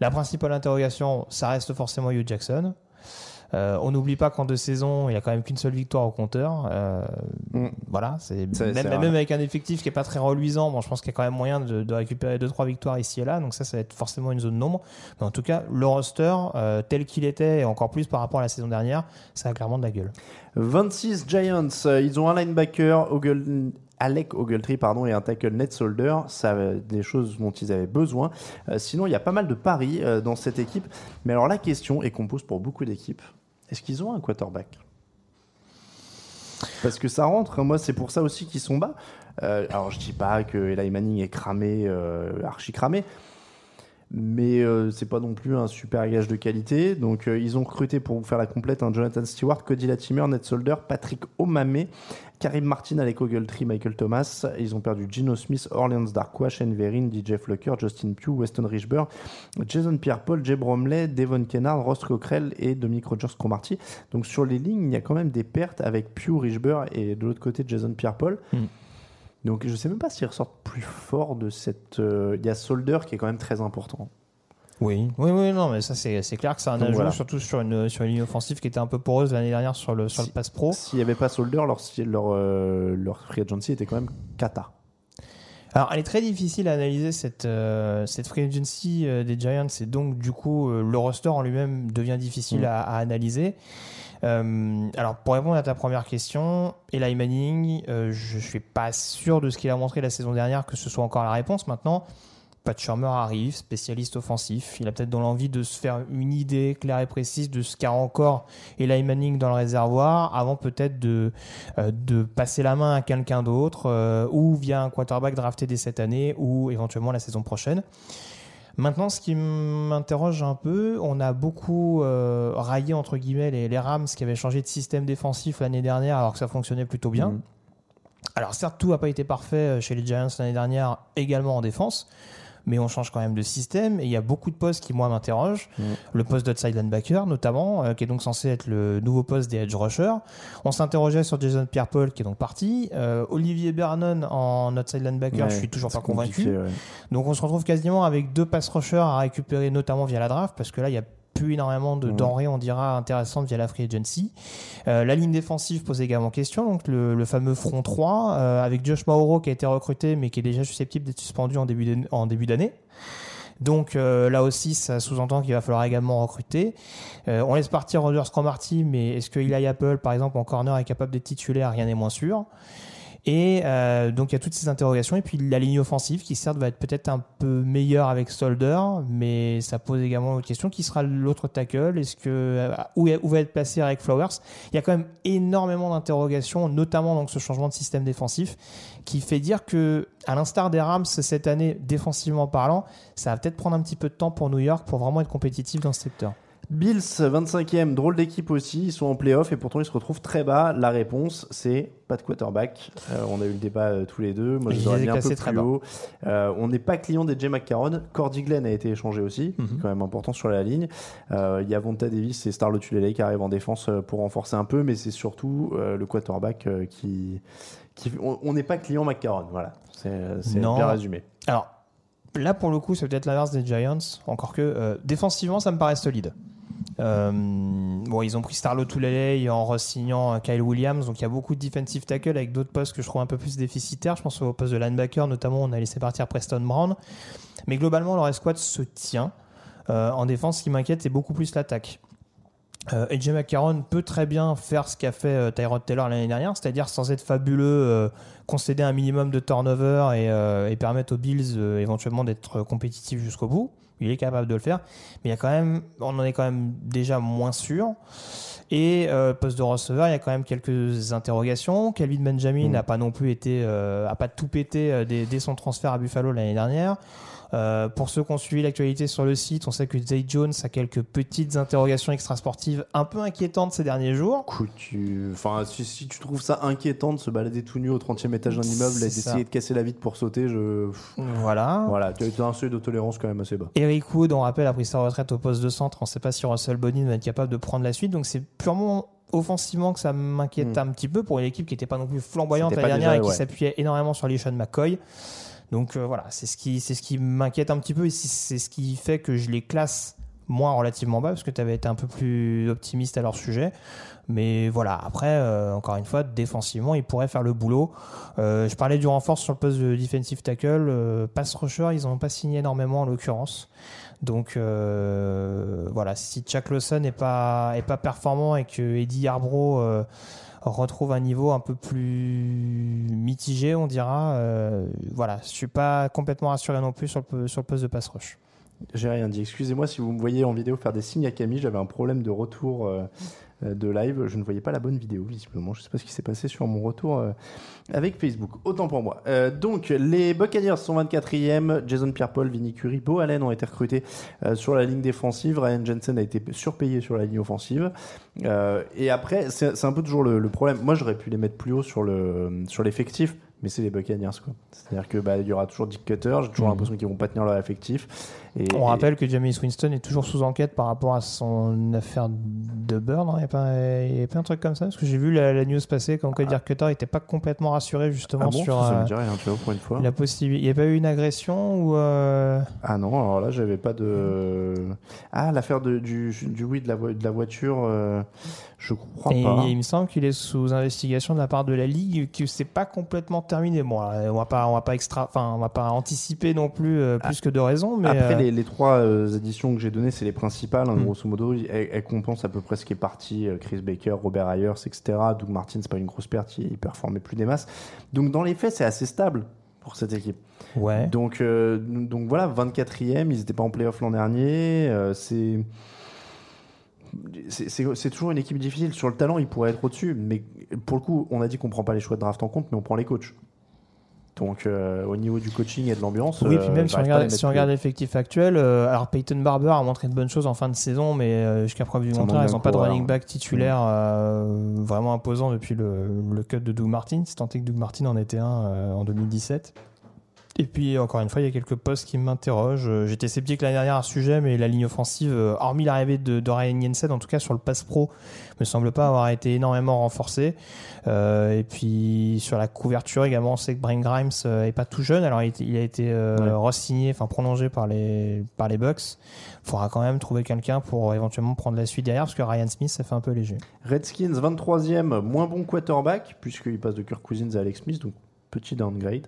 La principale interrogation, ça reste forcément Hugh Jackson. Euh, on n'oublie pas qu'en deux saisons, il a quand même qu'une seule victoire au compteur. Euh, Mm. Voilà, c'est même, même avec un effectif qui est pas très reluisant. Bon, je pense qu'il y a quand même moyen de, de récupérer deux trois victoires ici et là. Donc ça, ça va être forcément une zone nombre. Mais en tout cas, le roster euh, tel qu'il était et encore plus par rapport à la saison dernière, ça a clairement de la gueule. 26 Giants, ils ont un linebacker, Ogle- Alec Ogletree pardon, et un tackle Ned Solder, ça des choses dont ils avaient besoin. Euh, sinon, il y a pas mal de paris euh, dans cette équipe. Mais alors la question, et qu'on pose pour beaucoup d'équipes, est-ce qu'ils ont un quarterback? Parce que ça rentre, hein, moi c'est pour ça aussi qu'ils sont bas. Euh, alors je dis pas que Eli Manning est cramé, euh, archi cramé, mais euh, c'est pas non plus un super gage de qualité. Donc euh, ils ont recruté pour vous faire la complète un Jonathan Stewart, Cody Latimer, Ned Solder, Patrick Omame, Karim Martin, Alec Ogletree, Michael Thomas. Ils ont perdu Gino Smith, Orleans Darkwa, Shane Verrin, DJ Flucker, Justin Pugh, Weston Richburg, Jason Pierre-Paul, Jay Bromley, Devon Kennard, Ross Cockrell et Dominic Rogers Cromarty. Donc sur les lignes, il y a quand même des pertes avec Pugh, Richburg et de l'autre côté Jason Pierre-Paul. Mm. Donc je sais même pas s'ils ressortent plus fort de cette. euh, Il y a Solder qui est quand même très important. Oui, oui, oui, non, mais ça c'est clair que c'est un Donc ajout, voilà. surtout sur une, sur une ligne offensive qui était un peu poreuse l'année dernière sur le, sur Si- le pass pro. S'il n'y avait pas Solder, leur, leur, euh, leur free agency était quand même cata. Alors, elle est très difficile à analyser cette, euh, cette free agency euh, des Giants et donc, du coup, euh, le roster en lui-même devient difficile Mm. à, à analyser. Euh, alors, pour répondre à ta première question, Eli Manning, euh, je ne suis pas sûr de ce qu'il a montré la saison dernière que ce soit encore la réponse. Maintenant, Pat Shurmur arrive, spécialiste offensif. Il a peut-être dans l'envie de se faire une idée claire et précise de ce qu'a encore Eli Manning dans le réservoir avant peut-être de, euh, de passer la main à quelqu'un d'autre ou via un quarterback drafté dès cette année ou éventuellement la saison prochaine. Maintenant, ce qui m'interroge un peu, on a beaucoup euh, raillé entre guillemets les, les Rams qui avaient changé de système défensif l'année dernière alors que ça fonctionnait plutôt bien. Mhm. Alors certes, tout n'a pas été parfait euh, chez les Giants l'année dernière, également en défense. Mais on change quand même de système et il y a beaucoup de postes qui moi m'interrogent. Mm. Le poste d'outside linebacker notamment, euh, qui est donc censé être le nouveau poste des edge rushers. On s'interrogeait sur Jason Pierre-Paul qui est donc parti. Euh, Olivier Bernon en outside linebacker, Ouais, je suis toujours pas convaincu. ouais. Donc on se retrouve quasiment avec deux pass rushers à récupérer notamment via la draft parce que là il y a plus énormément de Mhm. denrées, on dira, intéressantes via la free agency. Euh, la ligne défensive pose également question, donc le, le fameux front 3 euh, avec Josh Mauro qui a été recruté mais qui est déjà susceptible d'être suspendu en début de- en début d'année. Donc euh, là aussi, ça sous-entend qu'il va falloir également recruter. Euh, on laisse partir Rogers Cromarty, mais est-ce que Eli Apple, par exemple, en corner, est capable d'être titulaire Rien n'est moins sûr. Et euh, donc il y a toutes ces interrogations. Et puis la ligne offensive qui certes va être peut-être un peu meilleure avec Solder, mais ça pose également une question qui sera l'autre tackle? Est-ce que euh, où, va être placé Eric Flowers? Il y a quand même énormément d'interrogations, notamment donc ce changement de système défensif, qui fait dire que à l'instar des Rams cette année, défensivement parlant, ça va peut-être prendre un petit peu de temps pour New York pour vraiment être compétitif dans ce secteur. Bills 25e, drôle d'équipe aussi, ils sont en playoff et pourtant ils se retrouvent très bas. La réponse c'est pas de quarterback. Euh, on a eu le débat euh, tous les deux. Moi je les aurais un peu plus très bas. haut. Euh, on n'est pas client des Jay McCarron. Cordy Glenn a été échangé aussi, Mhm. c'est quand même important sur la ligne. Il y a Vonta Davis et Starlo Tulele qui arrivent en défense pour renforcer un peu, mais c'est surtout le quarterback qui, qui on n'est pas client McCarron. Voilà, c'est bien résumé. Alors, là, pour le coup, c'est peut-être l'inverse des Giants, encore que défensivement, ça me paraît solide. Euh, bon, ils ont pris Starlo Tulele en re-signant euh, Kyle Williams, donc il y a beaucoup de defensive tackle avec d'autres postes que je trouve un peu plus déficitaires. Je pense au poste de linebacker, notamment, on a laissé partir Preston Brown. Mais globalement, leur escouade se tient. Euh, en défense, ce qui m'inquiète, c'est beaucoup plus l'attaque. Euh, AJ McCarron peut très bien faire ce qu'a fait Tyrod Taylor l'année dernière, c'est-à-dire sans être fabuleux, concéder un minimum de turnover et, et permettre aux Bills éventuellement d'être compétitifs jusqu'au bout. Il est capable de le faire, mais il y a quand même, on en est quand même déjà moins sûr. Et euh, poste de receveur, il y a quand même quelques interrogations. Calvin Benjamin Mm. n'a pas non plus été, euh, a pas tout pété euh, dès, dès son transfert à Buffalo l'année dernière. Euh, pour ceux qui ont suivi l'actualité sur le site, on sait que Zay Jones a quelques petites interrogations extrasportives un peu inquiétantes ces derniers jours. Écoute, tu... Enfin, si, si tu trouves ça inquiétant de se balader tout nu au 30e étage d'un immeuble et d'essayer de casser la vitre pour sauter, je... Voilà. Voilà, tu as un seuil de tolérance quand même assez bas. Eric Wood, on rappelle, a pris sa retraite au poste de centre. On ne sait pas si Russell Bonin va être capable de prendre la suite. Donc c'est purement offensivement que ça m'inquiète Mm. un petit peu pour une équipe qui n'était pas non plus flamboyante pas dernière déjà, et qui ouais. s'appuyait énormément sur Lishan McCoy. Donc euh, voilà, c'est ce qui, ce qui m'inquiète un petit peu et c'est- ce qui fait que je les classe moins relativement bas parce que tu avais été un peu plus optimiste à leur sujet. Mais voilà, après, euh, encore une fois, défensivement, ils pourraient faire le boulot. Euh, je parlais du renfort sur le poste de defensive tackle. Pass rusher, ils n'en ont pas signé énormément en l'occurrence. Donc voilà, si Chuck Lawson n'est pas, est pas performant et que Eddie Arbro euh, retrouve un niveau un peu plus mitigé, on dira, euh, voilà, je suis pas complètement rassuré non plus sur le, sur le poste de pass rush. J'ai rien dit. Excusez-moi si vous me voyez en vidéo faire des signes à Camille. J'avais un problème de retour euh, de live. Je ne voyais pas la bonne vidéo, visiblement. Je ne sais pas ce qui s'est passé sur mon retour euh, avec Facebook. Autant pour moi. Euh, donc, les Buccaneers sont 24e. Jason Pierre-Paul, Vinny Curry, Bo Allen ont été recrutés euh, sur la ligne défensive. Ryan Jensen a été surpayé sur la ligne offensive. Euh, et après, c'est un peu toujours le, le problème. Moi, j'aurais pu les mettre plus haut sur le sur l'effectif. Mais c'est les Buccaneers, quoi. C'est-à-dire que bah, il y aura toujours Dick Cutter. J'ai toujours Mhm. l'impression qu'ils vont pas tenir leur effectif. Et, On et- rappelle que James Winston est toujours sous enquête par rapport à son affaire de beurre, non Il n'y a, pas- un truc comme ça? Parce que j'ai vu la, la news passer quand quoi Dirk Cutter n'était pas complètement rassuré justement Ah bon, sur ça me euh, dit rien, tu vois, pour une fois. la possibilité. Il n'y a pas eu une agression ou euh, Ah non, alors là, j'avais pas de. Ah, l'affaire du, du oui de la, de la voiture, euh, je crois et pas. il me semble qu'il est sous investigation de la part de la ligue, que c'est pas complètement terminé. Bon, on va pas, on va pas extra, enfin, on va pas anticiper non plus euh, plus que de raison, mais Après, les, les trois euh, éditions que j'ai données, c'est les principales. hein, Mm. Grosso modo, elles, elles compensent à peu près ce qui est parti. euh, Chris Baker, Robert Ayers, etc. Doug Martin, c'est pas une grosse perte, il, il performait plus des masses. Donc, dans les faits, c'est assez stable pour cette équipe. ouais. Donc, euh, donc voilà, 24e, ils n'étaient pas en playoff l'an dernier. euh, c'est. C'est c'est- c'est toujours une équipe difficile. Sur le talent, ils pourraient être au-dessus. Mais pour le coup, on a dit qu'on prend pas les choix de draft en compte, mais on prend les coachs. Donc, euh, au niveau du coaching et de l'ambiance. Oui, euh, puis même si on regarde, mettre si on regarde l'effectif actuel, euh, alors Peyton Barber a montré de bonnes choses en fin de saison, mais jusqu'à preuve du contraire, ils n'ont pas de running back titulaire euh, vraiment imposant depuis le, le cut de Doug Martin, si tant est que Doug Martin en était un en 2017. Et puis, encore une fois, il y a quelques postes qui m'interrogent. Euh, J'étais sceptique l'année dernière à ce sujet, mais la ligne offensive, euh, hormis l'arrivée de, de Ryan Jensen, en tout cas sur le pass pro, me semble pas avoir été énormément renforcée. Euh, et puis, sur la couverture également, on sait que Brain Grimes est pas tout jeune. Alors, il, il a été euh, Ouais. re-signé, enfin prolongé par les, par les Bucks. faudra quand même trouver quelqu'un pour éventuellement prendre la suite derrière, parce que Ryan Smith, ça fait un peu léger. Redskins 23e, moins bon quarterback, puisqu'il passe de Kirk Cousins à Alex Smith, donc petit downgrade.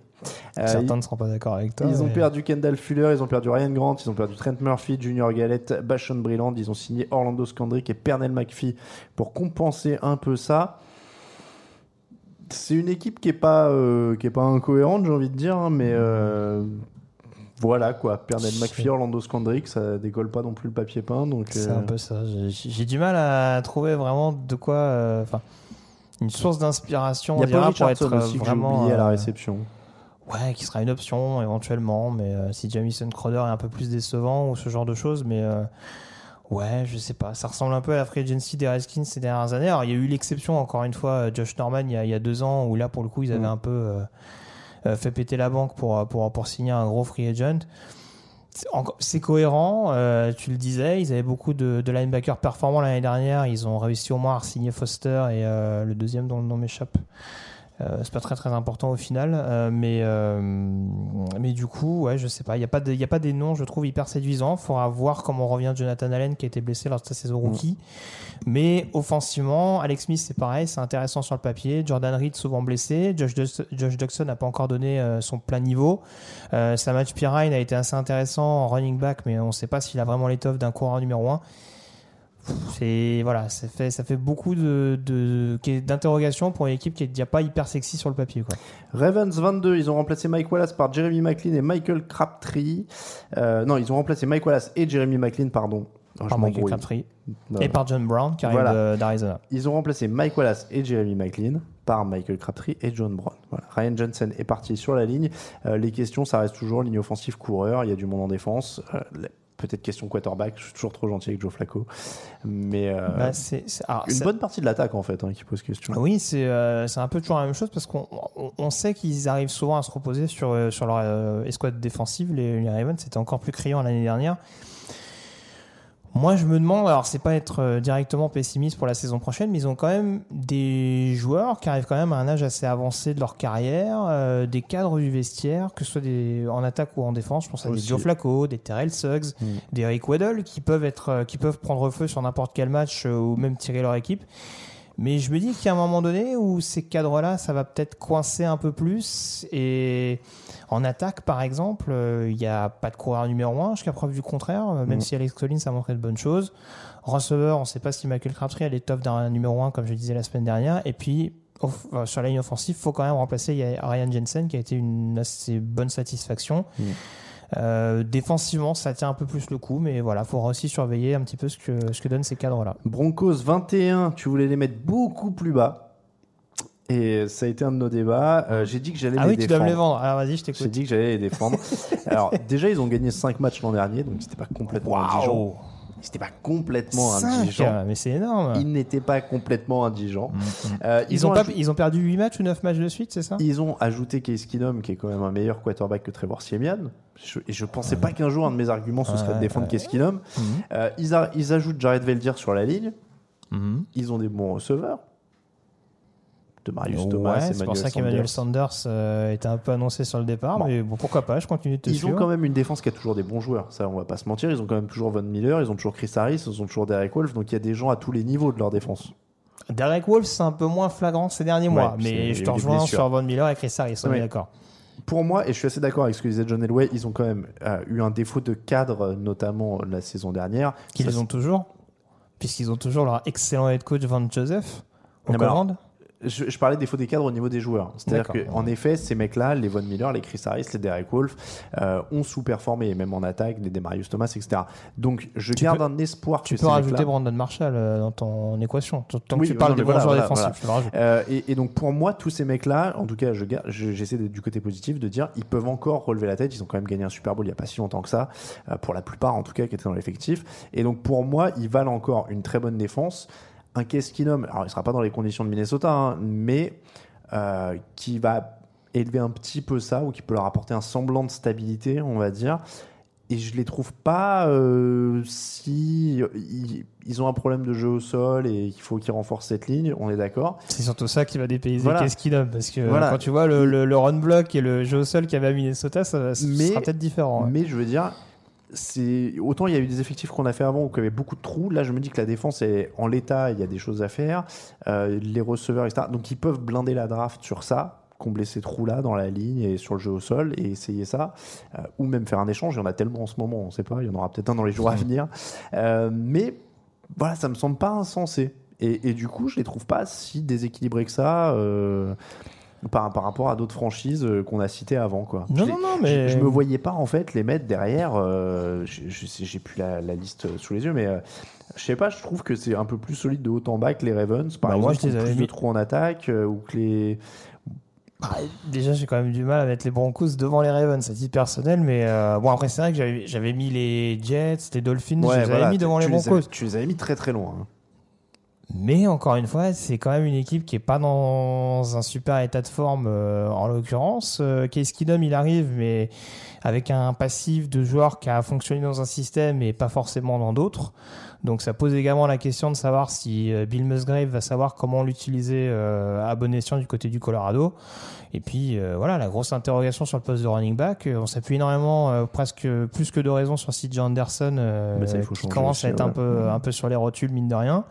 Euh, Certains ne seront pas d'accord avec toi. Ils ont perdu Kendall Fuller, ils ont perdu Ryan Grant, ils ont perdu Trent Murphy, Junior Galette, Bashon Brilland, ils ont signé Orlando Scandrick et Pernell McPhee pour compenser un peu ça. C'est une équipe qui est pas euh, qui est pas incohérente, j'ai envie de dire, hein, mais euh, voilà quoi. Pernell McPhee, Orlando Scandrick, ça décolle pas non plus le papier peint, C'est un peu ça. J'ai- du mal à trouver vraiment de quoi. Enfin, une source d'inspiration. il y a pas pour être aussi que j'ai vraiment. oublié à la euh, réception. Ouais, qui sera une option éventuellement, mais euh, si Jamison Crowder est un peu plus décevant ou ce genre de choses, mais euh, ouais, je sais pas. Ça ressemble un peu à la free agency des Redskins ces dernières années. Alors, il y a eu l'exception, encore une fois, euh, Josh Norman il y a, il y a deux ans, où là, pour le coup, ils avaient Mm. un peu euh, euh, fait péter la banque pour, pour, pour signer un gros free agent. C'est cohérent, euh, tu le disais, ils avaient beaucoup de, de linebackers performants l'année dernière, ils ont réussi au moins à signer Foster et euh, le deuxième dont le nom m'échappe. Euh, c'est pas très très important au final, euh, mais euh, mais du coup, ouais, je sais pas. Il y a pas il a pas des noms, je trouve hyper séduisants. Faudra voir comment revient Jonathan Allen qui a été blessé lors de sa saison rookie. Mais offensivement, Alex Smith c'est pareil, c'est intéressant sur le papier. Jordan Reed souvent blessé, Josh, Josh Duxon n'a pas encore donné son plein niveau. Euh, Samaj Pirine a été assez intéressant en running back, mais on ne sait pas s'il a vraiment l'étoffe d'un coureur numéro 1 c'est voilà, ça fait ça fait beaucoup de d'interrogations pour une équipe qui est déjà pas hyper sexy sur le papier quoi. Ravens 22, ils ont remplacé Mike Wallace par Jeremy McLean et Michael Crabtree. Euh, non, ils ont remplacé Mike Wallace et Jeremy McLean, pardon. Oh, par Michael. Crabtree Non. et par John Brown qui arrive Voilà. de- d'Arizona. Ils ont remplacé Mike Wallace et Jeremy McLean par Michael Crabtree et John Brown. Voilà. Ryan Jensen est parti sur la ligne. Euh, les questions, ça reste toujours ligne offensive coureur. Il y a du monde en défense. Euh, Peut-être question quarterback. Je suis toujours trop gentil avec Joe Flacco. Mais euh, Bah, c'est c'est- alors, une bonne partie de l'attaque, en fait, hein, qui pose question. Oui, c'est euh, c'est un peu toujours la même chose parce qu'on on, on sait qu'ils arrivent souvent à se reposer sur, euh, sur leur escouade défensive. Les, les Ravens, c'était encore plus criant l'année dernière. Moi, je me demande, alors c'est pas être euh, directement pessimiste pour la saison prochaine, mais ils ont quand même des joueurs qui arrivent quand même à un âge assez avancé de leur carrière, euh, des cadres du vestiaire, que ce soit des, en attaque ou en défense. Je pense à des. Joe Flacco, des Terrell Suggs, Mm. des Eric Weddle qui peuvent être, euh, qui peuvent prendre feu sur n'importe quel match euh, ou même tirer leur équipe. Mais je me dis qu'il y a un moment donné où ces cadres-là, ça va peut-être coincer un peu plus. Et en attaque, par exemple, euh, il n'y a pas de coureur numéro 1, jusqu'à preuve du contraire, euh, même Mhm. si Alex Collins a montré de bonnes choses. Receveur, on ne sait pas si Michael Crabtree a l'étoffe d'un numéro 1, comme je disais la semaine dernière. Et puis, off- euh, sur la ligne offensive, il faut quand même remplacer y a Ryan Jensen, qui a été une assez bonne satisfaction. Mhm. Euh, défensivement, ça tient un peu plus le coup, mais voilà, il faudra aussi surveiller un petit peu ce que, ce que donnent ces cadres-là. Broncos 21, tu voulais les mettre beaucoup plus bas. Et ça a été un de nos débats. Euh, J'ai dit que j'allais Ah les oui, tu dois défendre. me les vendre. Alors vas-y, je J'ai t'écoute. dit que j'allais les défendre. (laughs) Alors, déjà, ils ont gagné 5 matchs l'an dernier, donc c'était pas complètement indigent. C'était pas complètement indigent. mais c'est énorme. Ils n'étaient pas complètement indigents. Mm, mm. Euh, Ils, ont pas, ils ont perdu 8 matchs ou 9 matchs de suite, c'est ça? Ils ont ajouté Case Keenum, qui est quand même un meilleur quarterback que Trevor Siemian. Je- et je pensais pas qu'un jour un de mes arguments ce serait de défendre. Case Keenum. Mhm. Euh, ils, a- ils ajoutent Jared Veldir sur la ligne. Ils ont des bons receveurs. De Marius Ouais, Thomas, c'est pour ça qu'Emmanuel Sanders. Sanders euh, était un peu annoncé sur le départ, Bon. mais bon, pourquoi pas, je continue de te Ils suivre. ont quand même une défense qui a toujours des bons joueurs, ça on va pas se mentir. Ils ont quand même toujours Von Miller, ils ont toujours Chris Harris, ils ont toujours Derek Wolf, donc il y a des gens à tous les niveaux de leur défense. Derek Wolf, c'est un peu moins flagrant ces derniers Ouais, mois, mais je te rejoins sur Von Miller et Chris Harris, on est d'accord. Pour moi, et je suis assez d'accord avec ce que disait John Elway, ils ont quand même euh, eu un défaut de cadre, notamment la saison dernière. Qu'ils ont toujours, puisqu'ils ont toujours leur excellent head coach Van Joseph mais alors, commandes. Je, je parlais des défauts des cadres au niveau des joueurs. C'est-à-dire qu'en effet, ces mecs-là, les Von Miller, les Chris Harris, les Derek Wolf, euh, ont sous-performé, même en attaque, les Demarius Thomas, etc. Donc, je Tu garde peux- un espoir Tu que peux ces rajouter Brandon Marshall euh, dans ton équation. Tant que Oui, tu parles des bons joueurs voilà, défensifs, voilà. tu. Euh, et, et donc pour moi, tous ces mecs-là, en tout cas, je j'essaie d'être du côté positif, de dire ils peuvent encore relever la tête. Ils ont quand même gagné un Super Bowl il n'y a pas si longtemps que ça, euh, pour la plupart en tout cas qui étaient dans l'effectif. Et donc pour moi, ils valent encore une très bonne défense. Un Case Keenum, alors il sera pas dans les conditions de Minnesota, hein, mais euh, qui va élever un petit peu ça ou qui peut leur apporter un semblant de stabilité, on va dire. Et je les trouve pas euh, si ils, ils ont un problème de jeu au sol et qu'il faut qu'ils renforcent cette ligne, on est d'accord. C'est surtout ça qui va dépayser Voilà. qu'il donne parce que Voilà. quand tu vois le, le, le run block et le jeu au sol qu'il y avait à Minnesota, ça, ça Mais- sera peut-être différent. ouais. Mais je veux dire, c'est autant il y a eu des effectifs qu'on a fait avant où il y avait beaucoup de trous. Là, je me dis que la défense est en l'état, il y a des choses à faire. Euh, les receveurs, etc. Donc ils peuvent blinder la draft sur ça combler ces trous-là dans la ligne et sur le jeu au sol et essayer ça, Euh, ou même faire un échange. Il y en a tellement en ce moment, on ne sait pas. Il y en aura peut-être un dans les jours à (laughs) venir. Euh, mais voilà, ça me semble pas insensé. Et, et du coup, je les trouve pas si déséquilibrés que ça. euh, par, par rapport à d'autres franchises euh, qu'on a citées avant quoi. Non, Je non, non, mais- je, je me voyais pas en fait les mettre derrière. euh, je- je j'ai plus la, la liste sous les yeux, mais euh, je sais pas. Je trouve que c'est un peu plus solide de haut en bas que les Ravens, par Bah, moi, exemple, je les ont avais plus de mis- trous en attaque euh, ou que les. Ah, Déjà, j'ai quand même du mal à mettre les Broncos devant les Ravens, à titre personnel, mais euh, bon, après, c'est vrai que j'avais- mis les Jets, les Dolphins, je les avais mis devant les les Broncos. avais- tu les avais mis très très loin. hein. Mais encore une fois, c'est quand même une équipe qui est pas dans un super état de forme euh, en l'occurrence. Euh, Keenum, il arrive, mais avec un passif de joueur qui a fonctionné dans un système et pas forcément dans d'autres. Donc ça pose également la question de savoir si euh, Bill Musgrave va savoir comment l'utiliser euh, à bon escient du côté du Colorado. Et puis euh, voilà, la grosse interrogation sur le poste de running back. On s'appuie énormément, euh, presque plus que de raison sur CJ Anderson, euh, ça, qui commence à être un peu un peu sur les rotules mine de rien.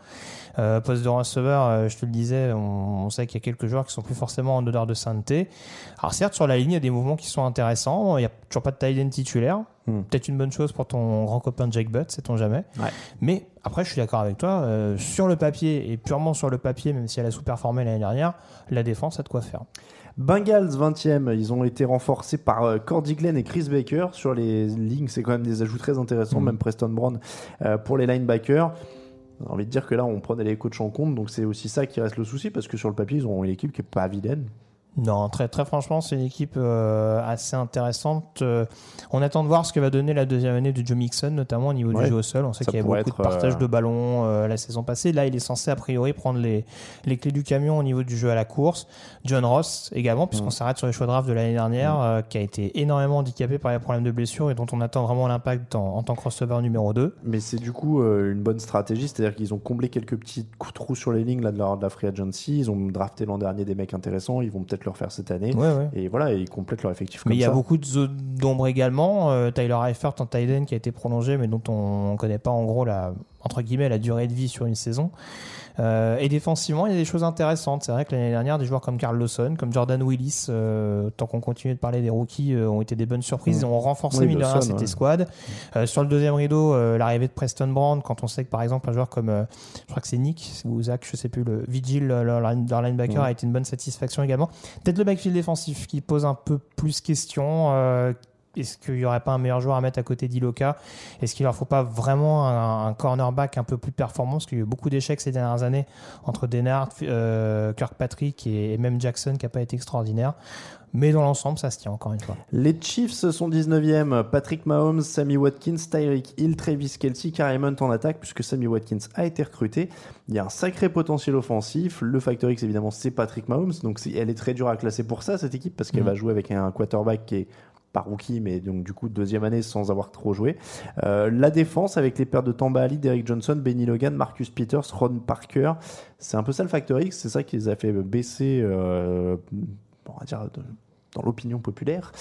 Euh, poste de receveur, euh, je te le disais, on, on sait qu'il y a quelques joueurs qui sont plus forcément en odeur de sainteté. Alors certes, sur la ligne, il y a des mouvements qui sont intéressants. Il n'y a toujours pas de tight end titulaire. Hmm. Peut-être une bonne chose pour ton grand copain Jake Butt, sait-on jamais. Ouais. Mais après, je suis d'accord avec toi. euh, sur le papier, et purement sur le papier, même si elle a sous-performé l'année dernière, la défense a de quoi faire. Bengals 20e, ils ont été renforcés par euh, Cordy Glenn et Chris Baker sur les lignes. C'est quand même des ajouts très intéressants, Mhm. même Preston Brown euh, pour les linebackers. J'ai envie de dire que là, on prenait les coachs en compte, donc c'est aussi ça qui reste le souci parce que sur le papier, ils ont une équipe qui est pas vilaine. Non, très, très franchement, c'est une équipe euh, assez intéressante. Euh, on attend de voir ce que va donner la deuxième année de Joe Mixon, notamment au niveau Ouais. du jeu au sol. On sait qu'il y a beaucoup de être, partage euh, de ballons euh, la saison passée. Là, il est censé, a priori, prendre les, les clés du camion au niveau du jeu à la course. John Ross également, puisqu'on Mm. s'arrête sur les choix de draft de l'année dernière, euh, qui a été énormément handicapé par les problèmes de blessure et dont on attend vraiment l'impact en, en tant que receveur numéro 2. Mais c'est du coup euh, une bonne stratégie, c'est-à-dire qu'ils ont comblé quelques petits coups trous sur les lignes là, de, la, de la free agency. Ils ont drafté l'an dernier des mecs intéressants, ils vont peut-être le refaire cette année. Ouais, ouais. Et voilà, ils complètent leur effectif Mais il y a beaucoup de zones d'ombre également. Euh, Tyler Eifert en end qui a été prolongé, mais dont on ne connaît pas en gros la, entre guillemets, la durée de vie sur une saison. Euh, et défensivement, il y a des choses intéressantes. C'est vrai que l'année dernière, des joueurs comme Carl Lawson, comme Jordan Willis, euh, tant qu'on continue de parler des rookies, euh, ont été des bonnes surprises. Ils ont renforcé, Oui, Lawson, cette ouais. escouade. Euh, sur le deuxième rideau, euh, l'arrivée de Preston Brand, quand on sait que par exemple, un joueur comme, euh, je crois que c'est Nick ou Zach, je sais plus, le Vigil, leur, leur line- leur linebacker, Ouais. a été une bonne satisfaction également. Peut-être le backfield défensif qui pose un peu plus question. Est-ce qu'il n'y aurait pas un meilleur joueur à mettre à côté d'Iloka? Est-ce qu'il leur faut pas vraiment un, un cornerback un peu plus performant? Parce qu'il y a eu beaucoup d'échecs ces dernières années entre Denard, euh, Kirkpatrick et, et même Jackson qui n'a pas été extraordinaire. Mais dans l'ensemble, ça se tient encore une fois. Les Chiefs sont 19e. Patrick Mahomes, Sammy Watkins, Tyreek Hill, Travis Kelsey, Carrie Hunt en attaque puisque Sammy Watkins a été recruté. Il y a un sacré potentiel offensif. Le facteur X, évidemment, c'est Patrick Mahomes. Donc elle est très dure à classer pour ça, cette équipe, parce qu'elle Mhm. va jouer avec un quarterback qui est pas rookie, mais donc du coup deuxième année sans avoir trop joué. Euh, la défense avec les paires de Tamba Ali, Derek Johnson, Benny Logan, Marcus Peters, Ron Parker. C'est un peu ça le facteur X. C'est ça qui les a fait baisser, euh, on va dire, dans l'opinion populaire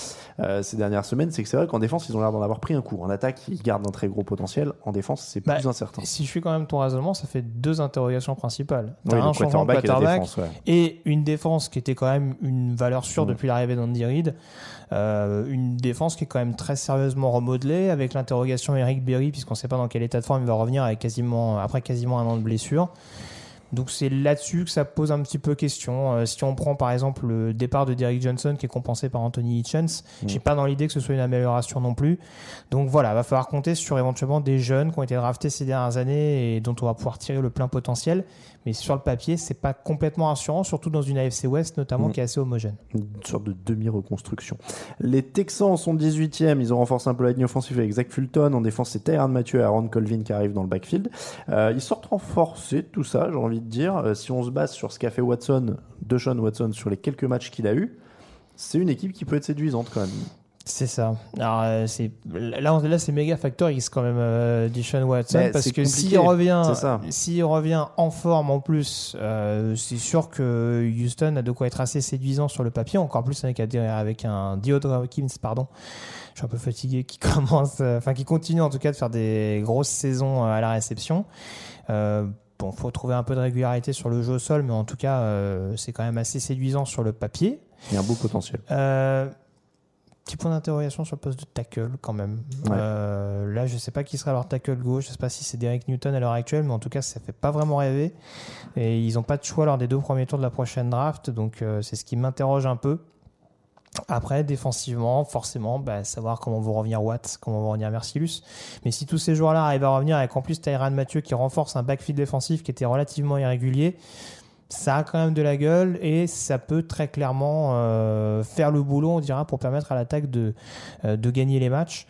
euh, ces dernières semaines, c'est que c'est vrai qu'en défense, ils ont l'air d'en avoir pris un coup. En attaque, ils gardent un très gros potentiel. En défense, c'est Bah, plus incertain. Si je suis quand même ton raisonnement, ça fait deux interrogations principales. T'as Oui, un changement de quarterback et ouais. et une défense qui était quand même une valeur sûre Mm. depuis l'arrivée d'Andy Reid. Euh, une défense qui est quand même très sérieusement remodelée avec l'interrogation Eric Berry puisqu'on ne sait pas dans quel état de forme il va revenir avec quasiment, après quasiment un an de blessure. Donc c'est là-dessus que ça pose un petit peu question. Euh, si on prend par exemple le départ de Derrick Johnson qui est compensé par Anthony Hitchens, Mm. j'ai pas dans l'idée que ce soit une amélioration non plus. Donc voilà, va falloir compter sur éventuellement des jeunes qui ont été draftés ces dernières années et dont on va pouvoir tirer le plein potentiel. Mais sur le papier, c'est pas complètement rassurant, surtout dans une AFC West notamment Mm. qui est assez homogène. Une sorte de demi-reconstruction. Les Texans sont 18e. Ils ont renforcé un peu la ligne offensive avec Zach Fulton. En défense, c'est Tyrann Mathieu et Aaron Colvin qui arrivent dans le backfield. Euh, ils sortent renforcés de tout ça, j'ai envie de dire. Euh, si on se base sur ce qu'a fait Watson, Deshaun Watson, sur les quelques matchs qu'il a eu, c'est une équipe qui peut être séduisante quand même. C'est ça. Alors, euh, là, c'est méga factor X quand même, euh, Deshaun Watson, Mais parce que s'il revient, s'il revient en forme en plus, euh, c'est sûr que Houston a de quoi être assez séduisant sur le papier, encore plus avec, avec un Diodre Hawkins, pardon. Je suis un peu fatigué, qui (laughs) commence, euh, enfin qui continue en tout cas de faire des grosses saisons à la réception. Euh, Bon, faut trouver un peu de régularité sur le jeu au sol, mais en tout cas, euh, c'est quand même assez séduisant sur le papier. Il y a un beau potentiel. Euh, petit point d'interrogation sur le poste de tackle quand même. Ouais. Euh, là, je sais pas qui sera leur tackle gauche. Je sais pas si c'est Derek Newton à l'heure actuelle, mais en tout cas, ça fait pas vraiment rêver. Et ils ont pas de choix lors des deux premiers tours de la prochaine draft, donc euh, c'est ce qui m'interroge un peu. Après, défensivement, forcément, bah, savoir comment vont revenir Watt, comment vont revenir Mercilus. Mais si tous ces joueurs-là arrivent à revenir avec en plus Tyran Mathieu qui renforce un backfield défensif qui était relativement irrégulier, ça a quand même de la gueule et ça peut très clairement euh, faire le boulot, on dira, pour permettre à l'attaque de, euh, gagner les matchs.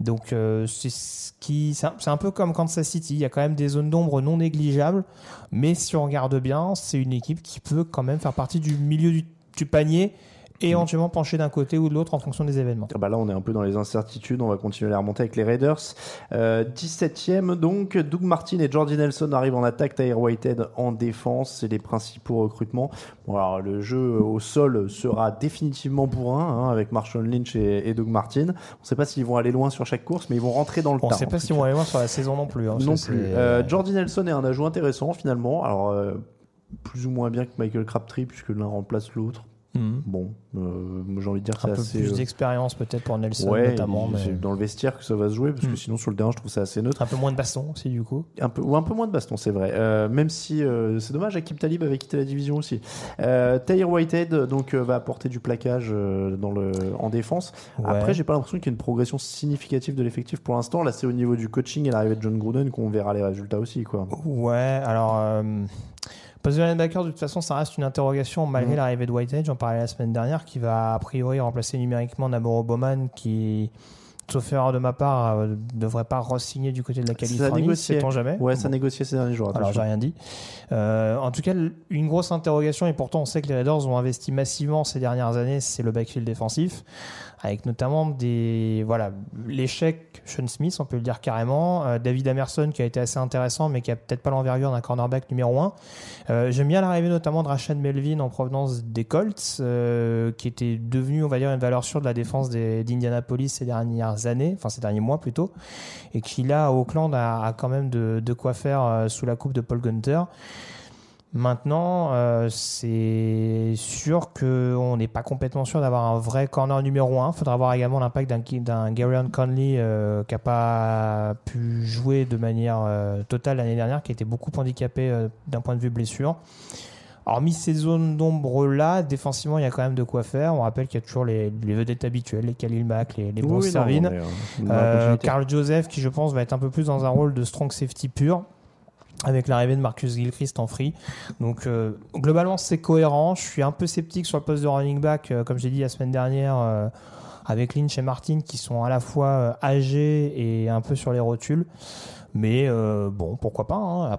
Donc euh, c'est ce qui, c'est un, peu comme Kansas City. Il y a quand même des zones d'ombre non négligeables, mais si on regarde bien, c'est une équipe qui peut quand même faire partie du milieu du panier et éventuellement pencher d'un côté ou de l'autre en fonction des événements. Ah bah là, on est un peu dans les incertitudes. On va continuer à les remonter avec les Raiders. Euh, 17e, donc, Doug Martin et Jordi Nelson arrivent en attaque. Tyre Whitehead en défense. C'est les principaux recrutements. Bon, alors, le jeu au sol sera définitivement bourrin hein, avec Marshall Lynch et, et Doug Martin. On ne sait pas s'ils vont aller loin sur chaque course, mais ils vont rentrer dans le On tas. ne sait pas tout si on cas. va aller voir sur la saison non plus. hein. Non plus. Euh, Jordi Nelson est un ajout intéressant finalement. Alors, euh, plus ou moins bien que Michael Crabtree, puisque l'un remplace l'autre. Mhm. Bon, euh, j'ai envie de dire que un c'est peu assez. plus euh, d'expérience peut-être pour Nelson Ouais, notamment. mais- c'est dans le vestiaire que ça va se jouer, parce que Mm. sinon sur le terrain, je trouve ça assez neutre. Un peu moins de baston aussi du coup. Un peu, ou un peu moins de baston, c'est vrai. Euh, même si c'est dommage, Akib Talib avait quitté la division aussi. Euh, Tahir Whitehead donc, va apporter du plaquage dans le, en défense. Ouais. Après, j'ai pas l'impression qu'il y ait une progression significative de l'effectif pour l'instant. Là, c'est au niveau du coaching et l'arrivée de John Gruden qu'on verra les résultats aussi. Quoi. Ouais, alors. Poste de linebacker, de toute façon, ça reste une interrogation malgré Mhm. l'arrivée de Whitehead. J'en parlais la semaine dernière, qui va a priori remplacer numériquement Navarro Bowman, qui, sauf erreur de ma part, euh, devrait pas re-signer du côté de la Ça Californie. Sait-on jamais Ouais, ça Bon. négociait ces derniers jours. Alors j'ai rien dit. Euh, en tout cas, une grosse interrogation, et pourtant on sait que les Raiders ont investi massivement ces dernières années, c'est le backfield défensif, avec notamment des voilà l'échec Sean Smith, on peut le dire carrément, euh, David Amerson qui a été assez intéressant, mais qui a peut-être pas l'envergure d'un cornerback numéro 1. J'aime bien l'arrivée notamment de Rashad Melvin en provenance des Colts, euh, qui était devenu, on va dire, une valeur sûre de la défense d'Indianapolis ces dernières années, enfin ces derniers mois plutôt, et qui là à Auckland a, quand même de, de quoi faire euh, sous la coupe de Paul Gunter. Maintenant, euh, c'est sûr qu'on n'est pas complètement sûr d'avoir un vrai corner numéro 1. Il faudra voir également l'impact d'un, Garyon Conley euh, qui n'a pas pu jouer de manière euh, totale l'année dernière, qui a été beaucoup handicapé d'un point de vue blessure. Hormis ces zones d'ombre-là, défensivement, il y a quand même de quoi faire. On rappelle qu'il y a toujours les, les vedettes habituelles, les Khalil Mack, les, les Oui, bons oui, non, Servin. non, mais, dans la continuité. Carl Joseph, qui je pense va être un peu plus dans un rôle de strong safety pur, avec l'arrivée de Marcus Gilchrist en free. Donc euh, globalement, c'est cohérent. Je suis un peu sceptique sur le poste de running back, euh, comme j'ai dit la semaine dernière, euh, avec Lynch et Martin, qui sont à la fois âgés et un peu sur les rotules. Mais bon, pourquoi pas. hein.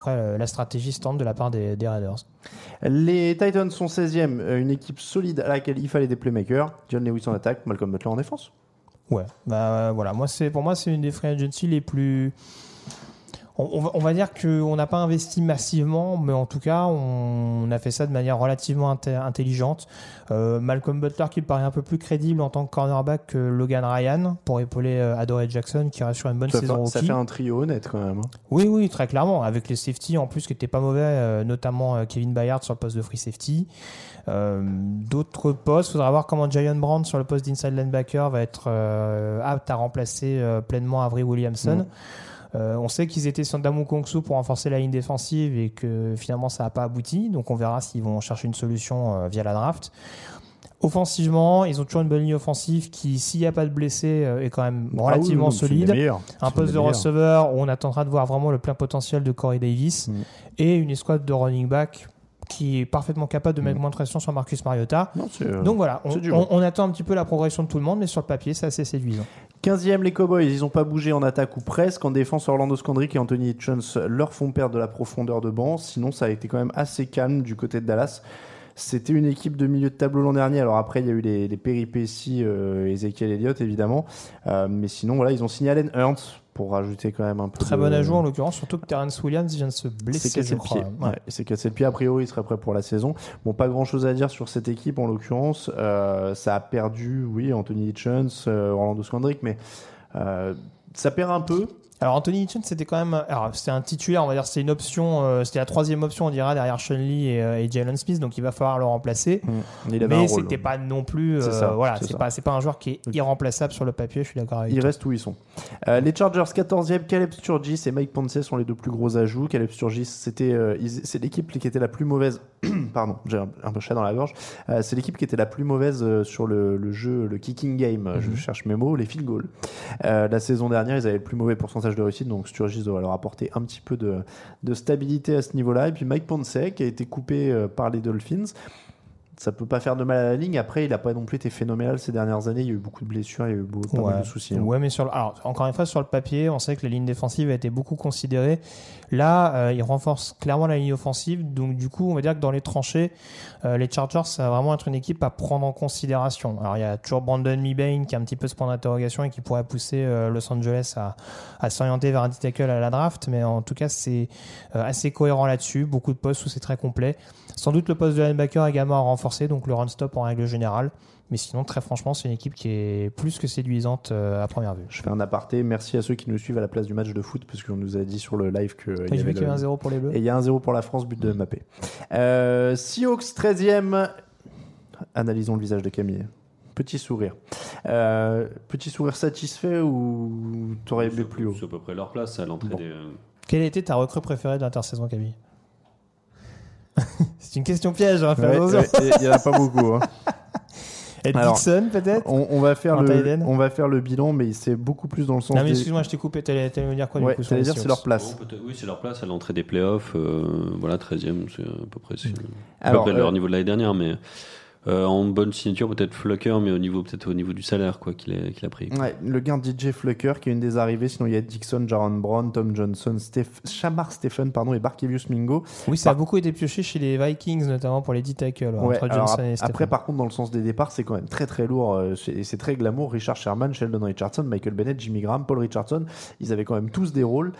Après, euh, la stratégie tente de la part des, des Raiders. Les Titans sont 16e, euh, une équipe solide à laquelle il fallait des playmakers. John Lewis en attaque, Malcolm Butler en défense. Ouais, bah voilà, moi c'est pour moi c'est une des free agency les plus on, va, on va dire qu'on n'a pas investi massivement, mais en tout cas, on, on a fait ça de manière relativement inté- intelligente. Euh, Malcolm Butler qui paraît un peu plus crédible en tant que cornerback que Logan Ryan pour épauler euh, Adoree Jackson qui reste sur une bonne Ça, saison fait, ça fait un trio honnête quand même. hein. Oui, oui, très clairement. Avec les safety en plus qui étaient pas mauvais, euh, notamment euh, Kevin Bayard sur le poste de free safety. D'autres postes, faudra voir comment Jayon Brand sur le poste d'inside linebacker va être apte à remplacer pleinement Avery Williamson. Mm. Euh, on sait qu'ils étaient sur Damu Kongsu pour renforcer la ligne défensive et que finalement ça n'a pas abouti. Donc on verra s'ils vont chercher une solution euh, via la draft. Offensivement, ils ont toujours une bonne ligne offensive qui, s'il n'y a pas de blessés, euh, est quand même relativement Ah oui, une solide un poste de receveur où on attendra de voir vraiment le plein potentiel de Corey Davis Mm. et une escouade de running back qui est parfaitement capable de mettre Mm. moins de pression sur Marcus Mariota. Non, Donc voilà, on attend un petit peu la progression de tout le monde, mais sur le papier, c'est assez séduisant. 15e, les Cowboys, ils n'ont pas bougé en attaque ou presque. En défense, Orlando Scandrick et Anthony Hitchens leur font perdre de la profondeur de banc. Sinon, ça a été quand même assez calme du côté de Dallas. C'était une équipe de milieu de tableau l'an dernier. Alors après, il y a eu les, péripéties, euh, Ezekiel Elliott évidemment. Euh, mais sinon, voilà, ils ont signé Allen Hurts pour rajouter quand même un peu Très de- bon ajout en l'occurrence, surtout que Terrence Williams vient de se blesser. C'est cassé le pied. Ouais. Ouais, il s'est cassé le pied. A priori, il serait prêt pour la saison. Bon, pas grand chose à dire sur cette équipe en l'occurrence. Euh, ça a perdu, oui, Anthony Hitchens, euh, Orlando Scandrick, mais euh, ça perd un peu. Alors Anthony Hitchens, c'était quand même, alors c'était un titulaire, on va dire, c'est une option, euh, c'était la troisième option, on dira, derrière Sean Lee et, euh, et Jalen Smith, donc il va falloir le remplacer. Il un mais c'était pas non plus, C'est euh, ça, voilà, c'est c'est pas, c'est pas un joueur qui est irremplaçable sur le papier. Je suis d'accord avec Ils restent où ils sont. Euh, les Chargers 14e, Caleb Sturgis et Mike Ponce sont les deux plus gros ajouts. Caleb Sturgis, c'était, c'est l'équipe qui était la plus mauvaise. (clears throat) Pardon, j'ai un, un peu chat dans la gorge. C'est l'équipe qui était la plus mauvaise sur le, le jeu, le kicking game. Je cherche mes mots, les field goals. La saison dernière, ils avaient le plus mauvais pourcentage de réussite, donc Sturgis doit leur apporter un petit peu de, de stabilité à ce niveau-là. Et puis Mike Ponce, qui a été coupé euh, par les Dolphins. Ça peut pas faire de mal à la ligne. Après, il a pas non plus été phénoménal ces dernières années. Il y a eu beaucoup de blessures, il y a eu beaucoup, pas mal de soucis. hein. Ouais, mais sur le- alors, encore une fois, sur le papier, on sait que la ligne défensive a été beaucoup considérée. Là, euh, il renforce clairement la ligne offensive. Donc, du coup, on va dire que dans les tranchées, euh, les Chargers, ça va vraiment être une équipe à prendre en considération. Alors, il y a toujours Brandon Mebane qui a un petit peu ce point d'interrogation et qui pourrait pousser euh, Los Angeles à, à s'orienter vers un tackle à la draft. Mais en tout cas, c'est euh, assez cohérent là-dessus. Beaucoup de postes où c'est très complet. Sans doute le poste de linebacker également à renforcer, donc le run-stop en règle générale. Mais sinon, très franchement, c'est une équipe qui est plus que séduisante euh, à première vue. Je fais un aparté. Merci à ceux qui nous suivent à la place du match de foot, parce qu'on nous a dit sur le live que. J'ai vu qu'il y avait un 0 pour les Bleus. Et il y a un 0 pour la France, but de Mbappé. Euh, Seahawks 13e. Analysons le visage de Camille. Petit sourire. Euh, petit sourire satisfait ou t'aurais aimé plus haut C'est à peu près leur place à l'entrée Bon. des. euh, Quelle a été ta recrue préférée de l'intersaison, Camille? (laughs) C'est une question piège, hein, fais attention. Il y en a pas beaucoup. hein. (laughs) Ed Alors, Dixon, peut-être On, on va faire En le, on va faire le bilan, mais c'est beaucoup plus dans le sens. Non, mais des- excuse-moi, je t'ai coupé. T'allais me dire quoi Ouais, du coup dire c'est leur place. peut-être- oui, c'est leur place à l'entrée des playoffs. euh, voilà, 13e, c'est à peu près, c'est à peu près euh, leur niveau de l'année dernière, mais euh, en bonne signature, peut-être Flucker, mais au niveau, peut-être au niveau du salaire quoi, qu'il a, qu'il a pris. Ouais, le gain de DJ Flucker qui est une des arrivées. Sinon, il y a Dixon, Jaron Brown, Tom Johnson, Steph... Shamar Stephen pardon, et Barkevius Mingo. Oui, ça a beaucoup été pioché chez les Vikings, notamment pour les D-tackles, Ouais, entre alors Johnson ap- et Stephen. après, par contre, dans le sens des départs, c'est quand même très très lourd. euh, Et c'est très glamour. Richard Sherman, Sheldon Richardson, Michael Bennett, Jimmy Graham, Paul Richardson, ils avaient quand même tous des rôles.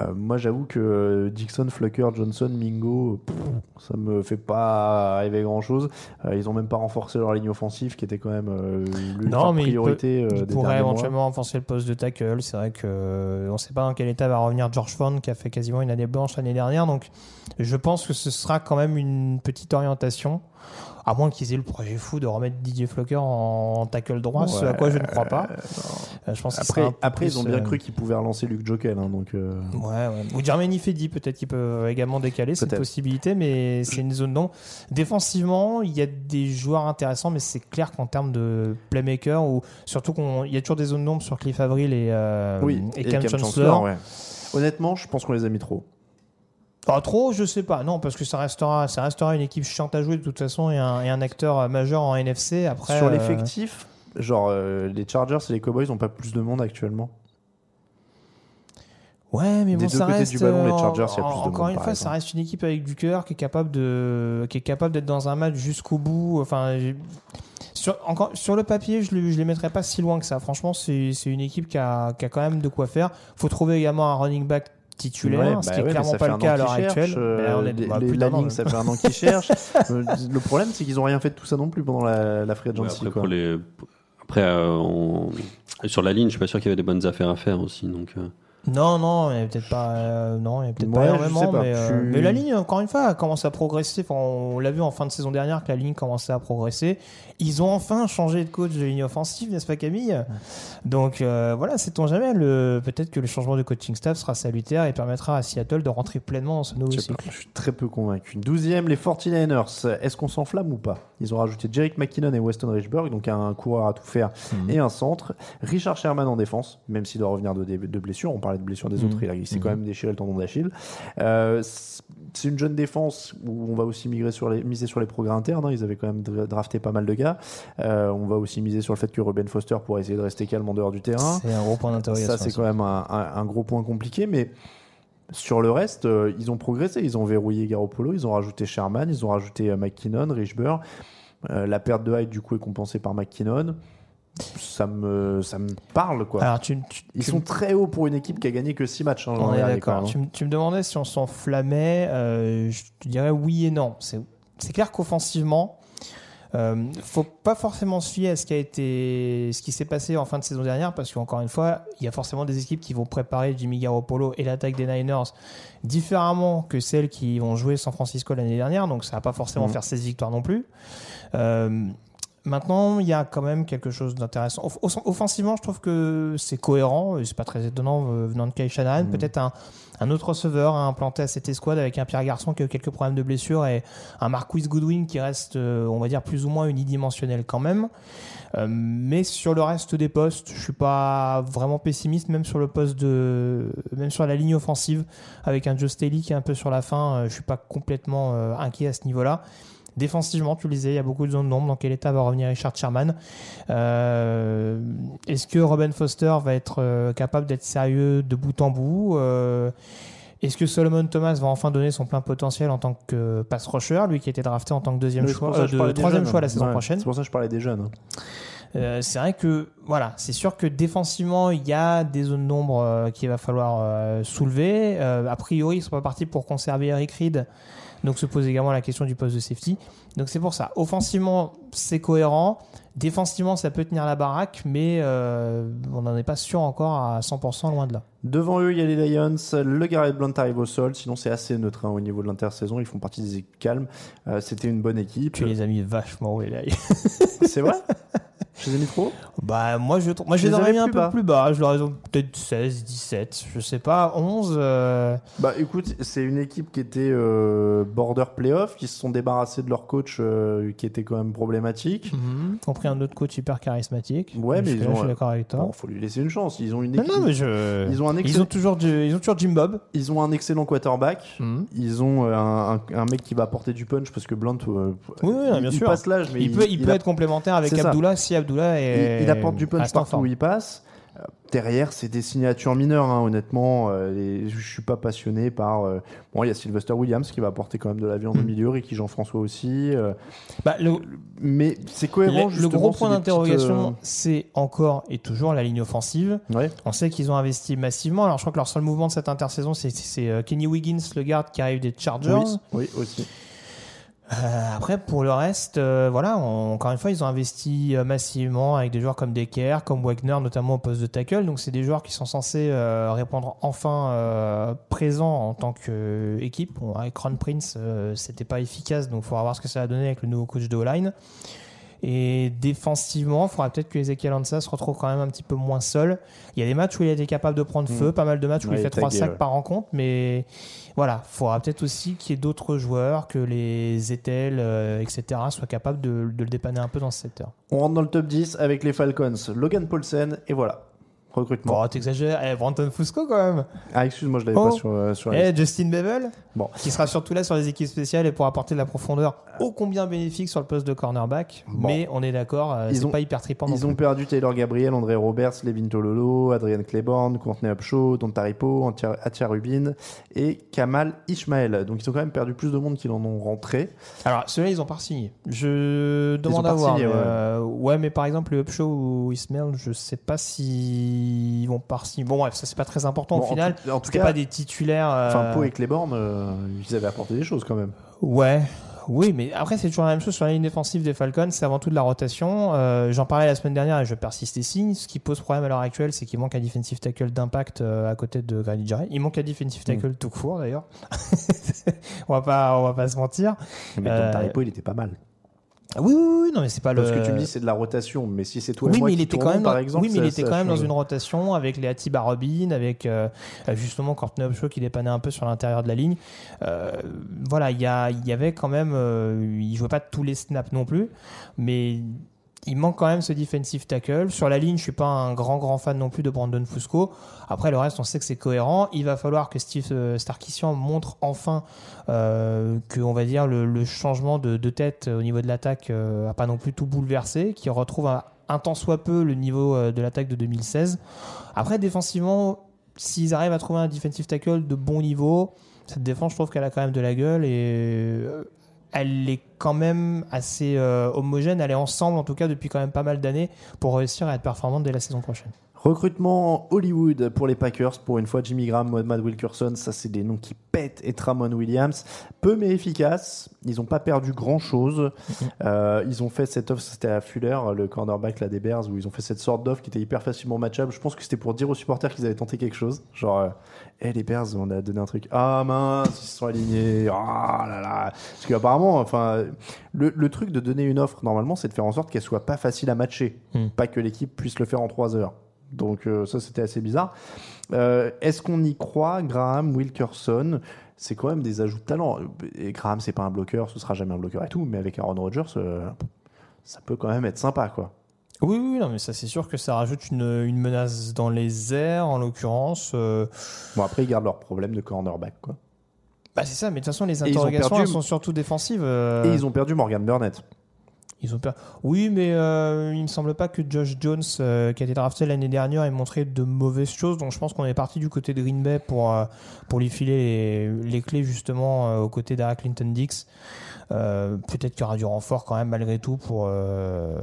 Euh, moi, j'avoue que euh, Dixon, Flucker, Johnson, Mingo, pff, ça me fait pas rêver grand chose. ils ont même pas renforcé leur ligne offensive qui était quand même euh, l'ultra Non, mais il, peut- priorité euh, il des pourrait derniers mois. éventuellement renforcer le poste de tackle. C'est vrai que euh, on ne sait pas dans quel état va revenir George Fond, qui a fait quasiment une année blanche l'année dernière. Donc, je pense que ce sera quand même une petite orientation. À moins qu'ils aient le projet fou de remettre Didier Flocker en tackle droit, ce à quoi je ne crois pas. Euh, je pense Après, après ils ont bien euh, cru qu'ils pouvaient relancer Luc Jokel. hein, donc, euh, Ouais, ouais. Ou Jermaine Fedi, peut-être qu'il peut également décaler, c'est une Peut-être. possibilité, mais c'est une zone non. Défensivement, il y a des joueurs intéressants, mais c'est clair qu'en termes de playmaker, ou surtout qu'il y a toujours des zones d'ombre sur Cliff Avril et, euh, oui, et Cam, Chancellor. Honnêtement, je pense qu'on les a mis trop. Pas trop, je sais pas. Non, parce que ça restera, ça restera une équipe chiante à jouer de toute façon et un, et un acteur majeur en NFC. Après, Sur euh, l'effectif, genre euh, les Chargers et les Cowboys n'ont pas plus de monde actuellement. Ouais, mais Des bon, deux ça côtés reste. du ballon, les Chargers, il y a plus de Encore monde, une fois, ça reste une équipe avec du cœur qui est capable de, qui est capable d'être dans un match jusqu'au bout. Enfin, sur, encore, sur le papier, je ne les mettrais pas si loin que ça. Franchement, c'est c'est une équipe qui a, qui a quand même de quoi faire. faut trouver également un running back titulaire, Ouais, ce bah qui est ouais, mais clairement pas le cas à l'heure actuelle. euh, les- bah, les- ça fait un an qu'ils cherchent. (laughs) Euh, le problème, c'est qu'ils n'ont rien fait de tout ça non plus pendant la, la free Ouais, agency. après, quoi. pour les... après euh, on- sur la ligne, je suis pas sûr qu'il y avait des bonnes affaires à faire aussi. Donc, euh, Non, non, il n'y a peut-être pas, euh, non, il peut-être Ouais, pas énormément, sais pas, mais, euh, mais la ligne, encore une fois, commence à progresser. Enfin, on l'a vu en fin de saison dernière que la ligne commençait à progresser. Ils ont enfin changé de coach de ligne offensive, n'est-ce pas Camille? Donc euh, voilà, sait-on jamais. Le, peut-être que le changement de coaching staff sera salutaire et permettra à Seattle de rentrer pleinement dans ce nouveau Je cycle. pas, je suis très peu convaincu. 12e, les 49ers. Est-ce qu'on s'enflamme ou pas? Ils ont rajouté Jerick McKinnon et Weston Richburg, donc un coureur à tout faire Mhm. et un centre. Richard Sherman en défense, même s'il doit revenir de, de blessures. On parlait de blessures des Mhm. autres, il, s'est quand même déchiré le tendon d'Achille. Euh, c'est une jeune défense où on va aussi migrer sur les, miser sur les progrès internes. hein. Ils avaient quand même dra- drafté pas mal de gars. Euh, on va aussi miser sur le fait que Ruben Foster pourrait essayer de rester calme en dehors du terrain. C'est un gros point d'interrogation. Ça, c'est quand même un, un- un gros point compliqué, mais sur le reste, euh, ils ont progressé. Ils ont verrouillé Garoppolo, ils ont rajouté Sherman, ils ont rajouté euh, McKinnon, Richburg. Euh, la perte de Hyde, du coup, est compensée par McKinnon. Ça me, ça me parle, quoi. Alors, tu, tu- ils tu- sont très hauts pour une équipe qui a gagné que 6 matchs. hein, On est d'accord. même, Tu, me- tu me demandais si on s'enflammait. euh, je te dirais oui et non. C'est c'est clair qu'offensivement, euh, faut pas forcément se fier à ce qui a été, ce qui s'est passé en fin de saison dernière, parce qu'encore une fois, il y a forcément des équipes qui vont préparer Jimmy Garoppolo et l'attaque des Niners différemment que celles qui vont jouer San Francisco l'année dernière. Donc ça va pas forcément Mhm. faire 16 victoires non plus. Euh, Maintenant, il y a quand même quelque chose d'intéressant. Off- off- Offensivement, je trouve que c'est cohérent. et C'est pas très étonnant euh, venant de Kai Shanahan. Mhm. Peut-être un, un autre receveur à implanter à cette escouade avec un Pierre Garçon qui a eu quelques problèmes de blessure et un Marquis Goodwin qui reste, euh, on va dire, plus ou moins unidimensionnel quand même. Euh, mais sur le reste des postes, je suis pas vraiment pessimiste, même sur le poste de, même sur la ligne offensive, avec un Joe Staley qui est un peu sur la fin. je suis pas complètement inquiet à ce niveau-là. Défensivement, tu le disais, il y a beaucoup de zones d'ombre. Dans quel état va revenir Richard Sherman Euh, Est-ce que Robin Foster va être euh, capable d'être sérieux de bout en bout Euh, Est-ce que Solomon Thomas va enfin donner son plein potentiel en tant que pass rusher, lui qui a été drafté en tant que deuxième choix, euh, de troisième jeunes. choix la saison Ouais, prochaine C'est pour ça que je parlais des jeunes. hein. euh, c'est vrai que voilà, c'est sûr que défensivement il y a des zones d'ombre euh, qu'il va falloir euh, soulever. A priori, ils sont pas partis pour conserver Eric Reed, donc se pose également la question du poste de safety. Donc c'est pour ça. Offensivement, c'est cohérent. Défensivement, ça peut tenir la baraque, mais euh, on n'en est pas sûr encore à 100% loin de là. Devant eux, il y a les Lions. Le Garrett Blunt arrive au sol. Sinon, c'est assez neutre hein, au niveau de l'intersaison. Ils font partie des équipes calmes. Euh, C'était une bonne équipe. Tu les as mis vachement haut, les Lions. C'est vrai? (laughs) Je les ai mis trop haut Bah moi je moi je les aurais mis un peu bas. plus bas, je leur ai peut-être 16, 17, je sais pas, 11 euh, Bah écoute, c'est une équipe qui était euh, border playoff, qui se sont débarrassés de leur coach euh, qui était quand même problématique. Mhm. compris un autre coach hyper charismatique. Ouais, mais ils ont, je suis d'accord avec toi. Bon, faut lui laisser une chance. Ils ont une non, équipe- non, mais je... ils ont un ils excellent, ont toujours du- ils ont toujours Jim Bob. ils ont un excellent quarterback. Mhm. Ils ont un, un- un mec qui va apporter du punch parce que Blunt, euh, Oui, oui, il, bien il sûr. passe l'âge, mais il, peut, il peut a- être complémentaire avec. Abdullah si Abdullah est. il, il apporte du punch partout où il passe. Euh, Derrière, c'est des signatures mineures, hein, honnêtement. Euh, je suis pas passionné par. euh, Bon, il y a Sylvester Williams qui va apporter quand même de la viande au Mm. milieu, Ricky Jean-François aussi. euh, Bah, le, mais c'est cohérent. le- le gros point d'interrogation, c'est encore et toujours la ligne offensive. Ouais. On sait qu'ils ont investi massivement. Alors, je crois que leur seul mouvement de cette intersaison, c'est- Kenny Wiggins, le garde qui arrive des Chargers. Oui, oui, aussi. Euh, après, pour le reste, euh, voilà, on- encore une fois, ils ont investi euh, massivement avec des joueurs comme Decker, comme Wagner, notamment au poste de tackle. Donc, c'est des joueurs qui sont censés répondre enfin présents en tant qu'équipe. Bon, avec Ron Prince, c'était pas efficace, donc il faudra voir ce que ça va donner avec le nouveau coach de O-line. Et défensivement, il faudra peut-être que Ezekiel Ansah se retrouve quand même un petit peu moins seul. Il y a des matchs où il a été capable de prendre Mm. feu, pas mal de matchs où Ouais, il fait est trois tagué, sacs ouais. par rencontre, mais voilà, il faudra peut-être aussi qu'il y ait d'autres joueurs, que les Etel, euh, etc., soient capables de, de le dépanner un peu dans ce secteur. On rentre dans le top 10 avec les Falcons, Logan Paulsen, et voilà. Recrutement. Bon, t'exagères. Eh, Brandon Fusco quand même. Ah, excuse-moi, je l'avais Oh. pas sur, euh, sur la Eh, liste. Justin Bevel, Bon. qui sera surtout là sur les équipes spéciales et pour apporter de la profondeur ô combien bénéfique sur le poste de cornerback. Bon. Mais on est d'accord, euh, Ils c'est ont- pas hyper trippant Ils ont plus. perdu Taylor Gabriel, André Roberts, Levin Tololo, Adrian Claiborne, Courtney Upshaw, Don Taripo, Atia Rubin et Kamal Ishmael. Donc ils ont quand même perdu plus de monde qu'ils en ont rentré. Alors, ceux-là, ils ont pas signé. Je demande à voir. signé, mais, ouais. euh, ouais, mais par exemple, le Upshaw ou Ismail, je sais pas si ils vont par si bon bref ça c'est pas très important Bon, au en final tout- en tout cas- pas des titulaires euh, Enfin, Poe et Claiborne, euh, ils avaient apporté des choses quand même. Ouais, oui, mais après, c'est toujours la même chose sur la ligne défensive des Falcons, c'est avant tout de la rotation. Euh, J'en parlais la semaine dernière et je persiste signe. Ce qui pose problème à l'heure actuelle, c'est qu'il manque un defensive tackle d'impact euh, à côté de Grady Jarrett. Il manque un defensive tackle tout court d'ailleurs. (laughs) on, va pas, on va pas se mentir. Mais Euh, Taripo, il était pas mal. Ah Oui, oui, oui, non, mais c'est pas Parce le. que tu me dis, c'est de la rotation. Mais si c'est toi et oui, moi mais il qui était tournons, quand même, par dans, exemple, oui, mais il était ça quand même dans une rotation avec les Atiba Robin, avec euh, euh, justement Courtney Upshaw qui dépannait un peu sur l'intérieur de la ligne. Euh, voilà, il y, il avait quand même, euh, il jouait pas tous les snaps non plus, mais il manque quand même ce defensive tackle. Sur la ligne, je suis pas un grand grand fan non plus de Brandon Fusco. Après le reste, on sait que c'est cohérent. Il va falloir que Steve euh, Starkissian montre enfin euh, que on va dire le, changement de, tête au niveau de l'attaque euh, a pas non plus tout bouleversé, qu'il retrouve un, un tant soit peu le niveau euh, de l'attaque de 2016. Après défensivement, s'ils arrivent à trouver un defensive tackle de bon niveau, cette défense, je trouve qu'elle a quand même de la gueule et euh, elle est quand même assez euh, homogène. Elle est ensemble, en tout cas, depuis quand même pas mal d'années pour réussir à être performante dès la saison prochaine. Recrutement Hollywood pour les Packers. Pour une fois, Jimmy Graham, Matt Wilkerson, ça c'est des noms qui pètent. Et Tramon Williams, peu mais efficace. Ils n'ont pas perdu grand chose. Euh, ils ont fait cette offre, c'était à Fuller, le cornerback là, des Bears, où ils ont fait cette sorte d'offre qui était hyper facilement matchable. Je pense que c'était pour dire aux supporters qu'ils avaient tenté quelque chose. Genre, euh, Eh, les Bears, on a donné un truc. Ah mince, ils se sont alignés. Ah là là. Parce qu'apparemment, enfin, le, le truc de donner une offre, normalement, c'est de faire en sorte qu'elle soit pas facile à matcher. Hmm. Pas que l'équipe puisse le faire en trois heures. Donc euh, ça, c'était assez bizarre. Euh, Est-ce qu'on y croit Graham, Wilkerson? C'est quand même des ajouts de talent. Et Graham, c'est pas un bloqueur, ce sera jamais un bloqueur et tout, mais avec Aaron Rodgers, euh, ça peut quand même être sympa, quoi. Oui, oui, non, mais ça, c'est sûr que ça rajoute une, une menace dans les airs, en l'occurrence. euh, Bon, après, ils gardent leur problème de cornerback, quoi. Bah, c'est ça, mais de toute façon, les interrogations perdu- elles sont surtout défensives. euh, Et ils ont perdu Morgan Burnett. Oui, mais euh, il me semble pas que Josh Jones, euh, qui a été drafté l'année dernière, ait montré de mauvaises choses. Donc je pense qu'on est parti du côté de Green Bay pour, euh, pour lui filer les, les clés justement euh, aux côtés d'Ara Clinton Dix. Euh, Peut-être qu'il y aura du renfort quand même malgré tout pour, euh,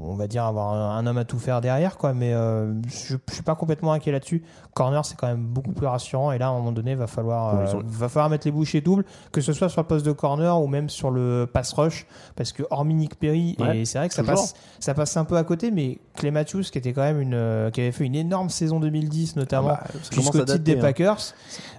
on va dire, avoir un, un homme à tout faire derrière. Quoi. Mais euh, je, je suis pas complètement inquiet là-dessus. Corner, c'est quand même beaucoup plus rassurant. Et là, à un moment donné, va falloir, ont- va falloir mettre les bouchées doubles, que ce soit sur le poste de corner ou même sur le pass rush. Parce que hormis Nick Perry, Ouais, et c'est vrai que ça passe, ça passe un peu à côté, mais Clay Matthews, qui était quand même une, qui avait fait une énorme saison 2010 notamment, Ah bah, jusqu'au titre dater, des hein. Packers,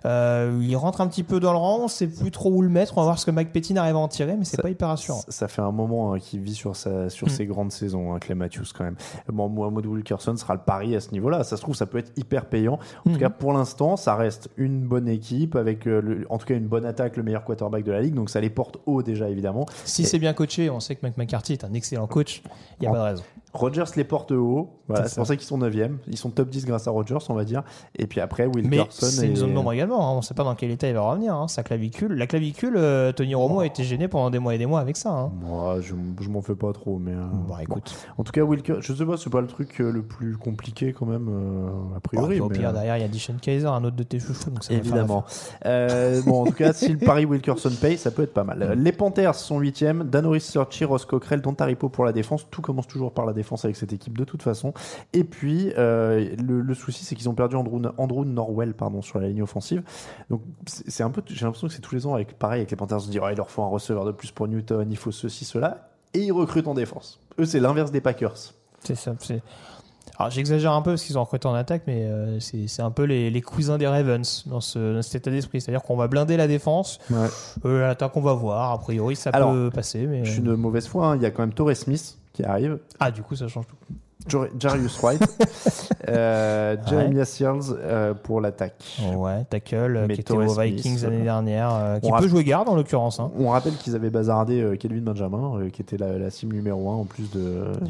il rentre un petit peu dans le rang, on sait plus trop où le mettre, on va voir ce que Mike Pettin arrive à en tirer, mais c'est pas hyper rassurant. Ça- fait un moment hein, qu'il vit sur, sa, sur Mm. ses grandes saisons, hein, Clay Matthews, quand même. Bon, Mohamed Wilkerson sera le pari à ce niveau-là. Ça se trouve, ça peut être hyper payant. En tout cas, pour l'instant, ça reste une bonne équipe, avec euh, le- en tout cas une bonne attaque, le meilleur quarterback de la ligue. Donc ça les porte haut déjà, évidemment. Si c'est bien coaché, on sait que Mike McCarthy est un excellent coach, il n'y a Oh. pas de raison. Rogers les porte haut. Voilà, C'est pour ça qu'ils sont 9e. Ils sont top 10 grâce à Rogers, on va dire. Et puis après, Mais Wilkerson. c'est une zone d'ombre également, hein. on ne sait pas dans quel état il va revenir. hein. Sa clavicule, la clavicule, euh, Tony Romo a été gêné pendant des mois et des mois avec ça. hein. Moi, je, je m'en fais pas trop, mais. euh, Bon, écoute. En tout cas, Wilker, je sais pas, c'est pas le truc euh, le plus compliqué quand même, euh, a priori. Bon, au mais, pire, derrière, il y a Dishon Kaiser, un autre de tes chouchous. Donc ça Évidemment. Bon, en tout cas, si le (laughs) pari Wilkerson paye, ça peut être pas mal. Les Panthers sont 8e. Danoris Searchy, Ross Cockrell, Don Taripo pour la défense. Tout commence toujours par la défense avec cette équipe de toute façon. Et puis, euh, le, le souci, c'est qu'ils ont perdu Andrew, Andrew Norwell pardon, sur la ligne offensive. Donc, c'est un peu, j'ai l'impression que c'est tous les ans avec, pareil, avec les Panthers, on se dit, oh, il leur faut un receveur de plus pour Newton, il faut ceci, cela. Et ils recrutent en défense. Eux, c'est l'inverse des Packers. C'est ça. c'est- Alors j'exagère un peu parce qu'ils ont recruté en attaque, mais euh, c'est c'est un peu les, les cousins des Ravens dans, ce, dans cet état d'esprit. C'est-à-dire qu'on va blinder la défense, Ouais. euh, l'attaque on va voir. A priori ça Alors, peut passer, mais Je suis de mauvaise foi, hein. il y a quand même Torrey Smith qui arrive. ah du coup ça change tout. Jor- Jarius White, (laughs) euh, Jeremiah Searles euh, pour l'attaque. Ouais, tackle euh, Mais qui était aux Vikings l'année dernière, euh, qui on peut jouer garde en l'occurrence. hein. On rappelle qu'ils avaient bazardé Kelvin Benjamin, qui était la, la cible numéro 1 en plus de,